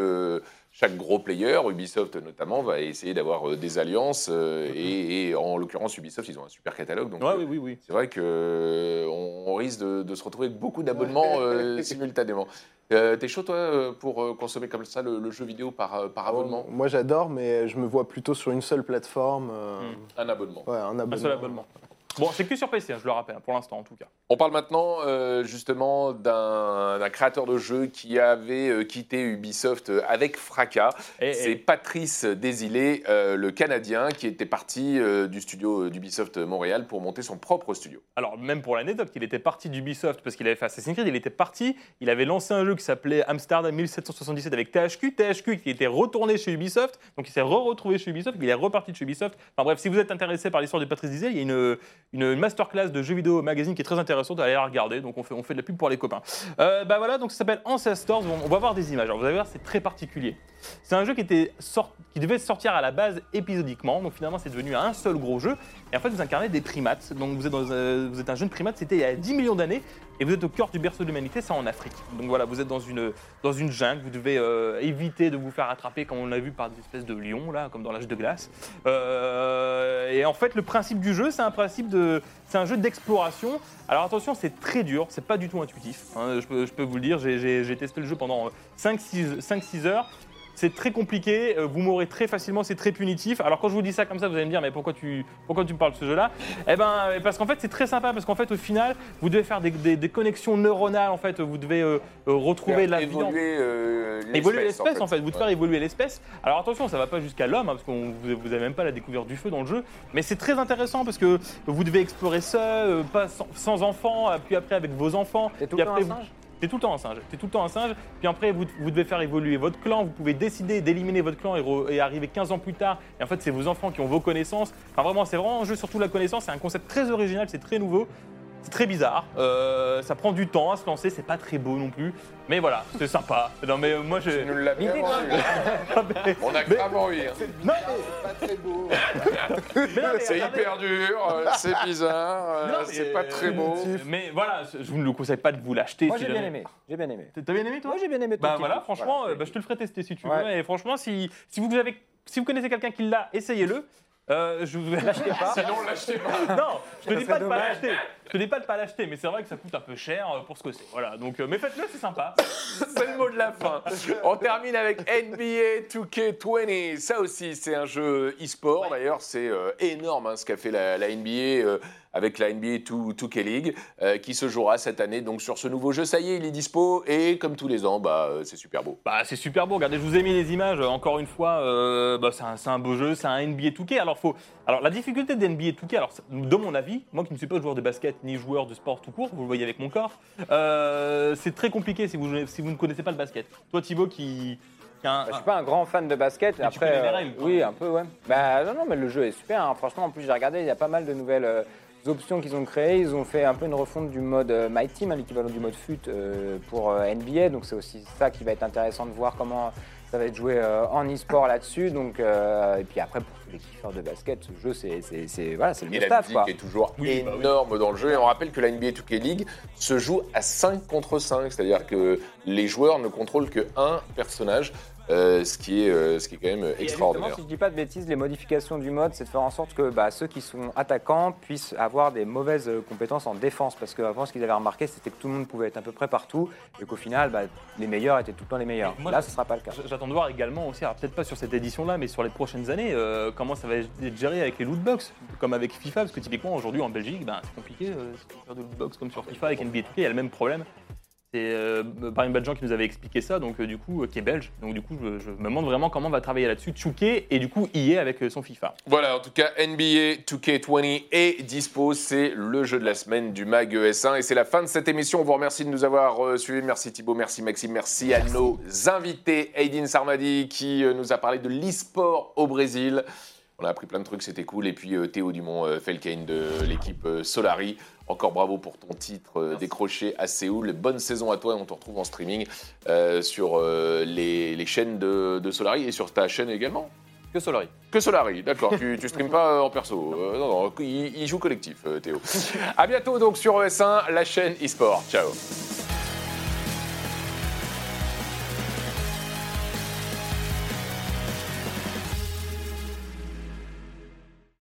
chaque gros player, Ubisoft notamment, va essayer d'avoir des alliances. euh, et, et en l'occurrence, Ubisoft, ils ont un super catalogue. Donc Ouais, euh, oui, oui, oui. c'est vrai que euh, on, on risque de, de se retrouver avec beaucoup d'abonnements euh, simultanément. Euh, T'es chaud, toi, euh, pour euh, consommer comme ça le, le jeu vidéo par, par abonnement? Moi j'adore, mais je me vois plutôt sur une seule plateforme. euh, Hmm. Un abonnement. Ouais, un abonnement. Un seul abonnement. Bon, c'est que sur PC, hein, je le rappelle, hein, pour l'instant en tout cas. On parle maintenant euh, justement d'un créateur de jeu qui avait euh, quitté Ubisoft euh, avec fracas. Et, C'est et- Patrice Désilé, euh, le Canadien, qui était parti du studio d'Ubisoft Montréal pour monter son propre studio. Alors, même pour l'anecdote, il était parti d'Ubisoft parce qu'il avait fait Assassin's Creed, il était parti, il avait lancé un jeu qui s'appelait Amsterdam 1777 avec THQ, THQ qui était retourné chez Ubisoft, donc il s'est re-retrouvé chez Ubisoft, il est reparti de chez Ubisoft. Enfin bref, si vous êtes intéressé par l'histoire de Patrice Dizel, il y a une, une masterclass de jeux vidéo magazine qui est très intéressante, allez la regarder, donc on fait, on fait de la pub pour les copains. Euh, bah voilà, donc ça s'appelle Ancestors, on, on va voir des images, alors vous allez voir, c'est très particulier. C'est un jeu qui, était sort- qui devait sortir à la base épisodiquement, donc finalement c'est devenu un seul gros jeu. Et en fait, vous incarnez des primates. Donc vous êtes, euh, un jeune primate, c'était il y a 10 millions d'années, et vous êtes au cœur du berceau de l'humanité, c'est en Afrique. Donc voilà, vous êtes dans une, jungle, vous devez euh, éviter de vous faire attraper, comme on l'a vu, par des espèces de lions, là, comme dans l'âge de glace. Euh, et en fait, le principe du jeu, c'est un principe de. C'est un jeu d'exploration. Alors attention, c'est très dur, c'est pas du tout intuitif. hein, je, peux, vous le dire, j'ai testé le jeu pendant 5-6 heures. C'est très compliqué, euh, vous mourrez très facilement, c'est très punitif. Alors quand je vous dis ça comme ça, vous allez me dire mais pourquoi tu, pourquoi tu me parles de ce jeu-là? Eh ben euh, parce qu'en fait c'est très sympa parce qu'en fait au final vous devez faire des, des- des connexions neuronales en fait, vous devez euh, euh, retrouver la évoluer euh, Évoluer l'espèce en fait, vous devez Ouais. faire évoluer l'espèce. Alors attention, ça va pas jusqu'à l'homme, hein, parce que vous n'avez même pas la découverte du feu dans le jeu, mais c'est très intéressant parce que vous devez explorer seul, euh, pas sans, sans enfants, puis après avec vos enfants. T'es tout puis après, un vous- singe? T'es tout le temps un singe. T'es tout le temps un singe. Puis après, vous, vous devez faire évoluer votre clan. Vous pouvez décider d'éliminer votre clan et, et arriver 15 ans plus tard. Et en fait, c'est vos enfants qui ont vos connaissances. Enfin, vraiment, c'est vraiment un jeu surtout la connaissance. C'est un concept très original, c'est très nouveau. C'est très bizarre. Euh, ça prend du temps à se lancer. C'est pas très beau non plus. Mais voilà, c'est sympa. Non, mais euh, moi, je. Tu nous l'as bien vendu. On a grave envie. hein. Non, Pas très beau. mais mais C'est hyper dur, euh, c'est bizarre, euh, mais, c'est pas très beau. Mais voilà, je vous ne le conseille pas de vous l'acheter. Moi si j'ai bien jamais- aimé. J'ai bien aimé. T'as bien aimé toi Moi j'ai bien aimé. ton Bah voilà, franchement, Voilà, euh, bah, je te le ferai tester si tu Ouais. veux. Et franchement, si, si vous avez, si vous connaissez quelqu'un qui l'a, essayez-le. Euh, je vous l'achetez pas. Sinon, l'achetez pas. Non, je te dis pas de pas dommage. l'acheter. Je te dis pas de pas l'acheter, mais c'est vrai que ça coûte un peu cher euh, pour ce que c'est. Voilà, donc euh, mais faites-le, c'est sympa. C'est le mot de la fin. On termine avec NBA 2K20. Ça aussi, c'est un jeu e-sport. D'ailleurs, c'est euh, énorme hein, ce qu'a fait la, la NBA euh, avec la NBA 2, 2K League euh, qui se jouera cette année. Donc sur ce nouveau jeu, ça y est, il est dispo. Et comme tous les ans, bah, euh, c'est super beau. Bah c'est super beau. Regardez, je vous ai mis les images. euh, Encore une fois, euh, bah, c'est un, c'est un beau jeu, c'est un NBA 2K. Alors faut, alors la difficulté de NBA 2K, alors de mon avis, moi qui ne suis pas joueur de basket ni joueur de sport tout court, vous le voyez avec mon corps, euh, c'est très compliqué si vous si vous ne connaissez pas le basket. Toi Thibaut qui, un- Bah, je suis pas un grand fan de basket. Mais tu Après, connais les règles, oui, un peu, ouais. Bah non, non, mais le jeu est super. hein. Franchement, en plus, j'ai regardé, il y a pas mal de nouvelles euh, options qu'ils ont créées. Ils ont fait un peu une refonte du mode euh, My Team, hein, l'équivalent du mode FUT euh, pour euh, NBA. Donc c'est aussi ça qui va être intéressant de voir comment ça va être joué euh, en e-sport là-dessus. Donc euh, et puis après pour tous les kiffeurs de basket, ce jeu c'est voilà, c'est le Et la musique quoi. est toujours Oui, bah oui. énorme dans le jeu. Et on rappelle que la NBA 2K League se joue à 5 contre 5. C'est-à-dire que les joueurs ne contrôlent que un personnage. Euh, ce, qui est, euh, ce qui est quand même Et justement, extraordinaire. si je dis pas de bêtises, les modifications du mode, c'est de faire en sorte que bah, ceux qui sont attaquants puissent avoir des mauvaises euh, compétences en défense. Parce qu'avant, ce qu'ils avaient remarqué, c'était que tout le monde pouvait être à peu près partout et qu'au final, bah, les meilleurs étaient tout le temps les meilleurs. Moi, Là, ce sera pas le cas. J'attends de voir également aussi, alors peut-être pas sur cette édition-là, mais sur les prochaines années, euh, comment ça va être géré avec les lootbox, comme avec FIFA, parce que typiquement aujourd'hui en Belgique, ben, c'est compliqué euh, de faire de lootbox comme sur FIFA avec NBA 2K, il y a le même problème. C'est euh, Brian Badjan qui nous avait expliqué ça, donc euh, du coup, euh, qui est belge. Donc du coup, je, je me demande vraiment comment on va travailler là-dessus, Chouké et du coup EA avec euh, son FIFA. Voilà, en tout cas, NBA 2K20 est dispo. C'est le jeu de la semaine du MAG ES1. Et c'est la fin de cette émission. On vous remercie de nous avoir suivis. Merci Thibaut, merci Maxime, merci, à nos invités. Aidin Sarmadi qui nous a parlé de l'e-sport au Brésil. On a appris plein de trucs, c'était cool. Et puis euh, Théo Dumont euh, Felkane de l'équipe euh, Solari. Encore bravo pour ton titre décroché à Séoul. Bonne saison à toi et on te retrouve en streaming sur les, les chaînes de, de Solari et sur ta chaîne également. Que Solari. Que Solari, d'accord. tu, tu streames pas en perso. Euh, non, non, il, il joue collectif, euh, Théo. à bientôt donc sur ES1, la chaîne eSport. Ciao.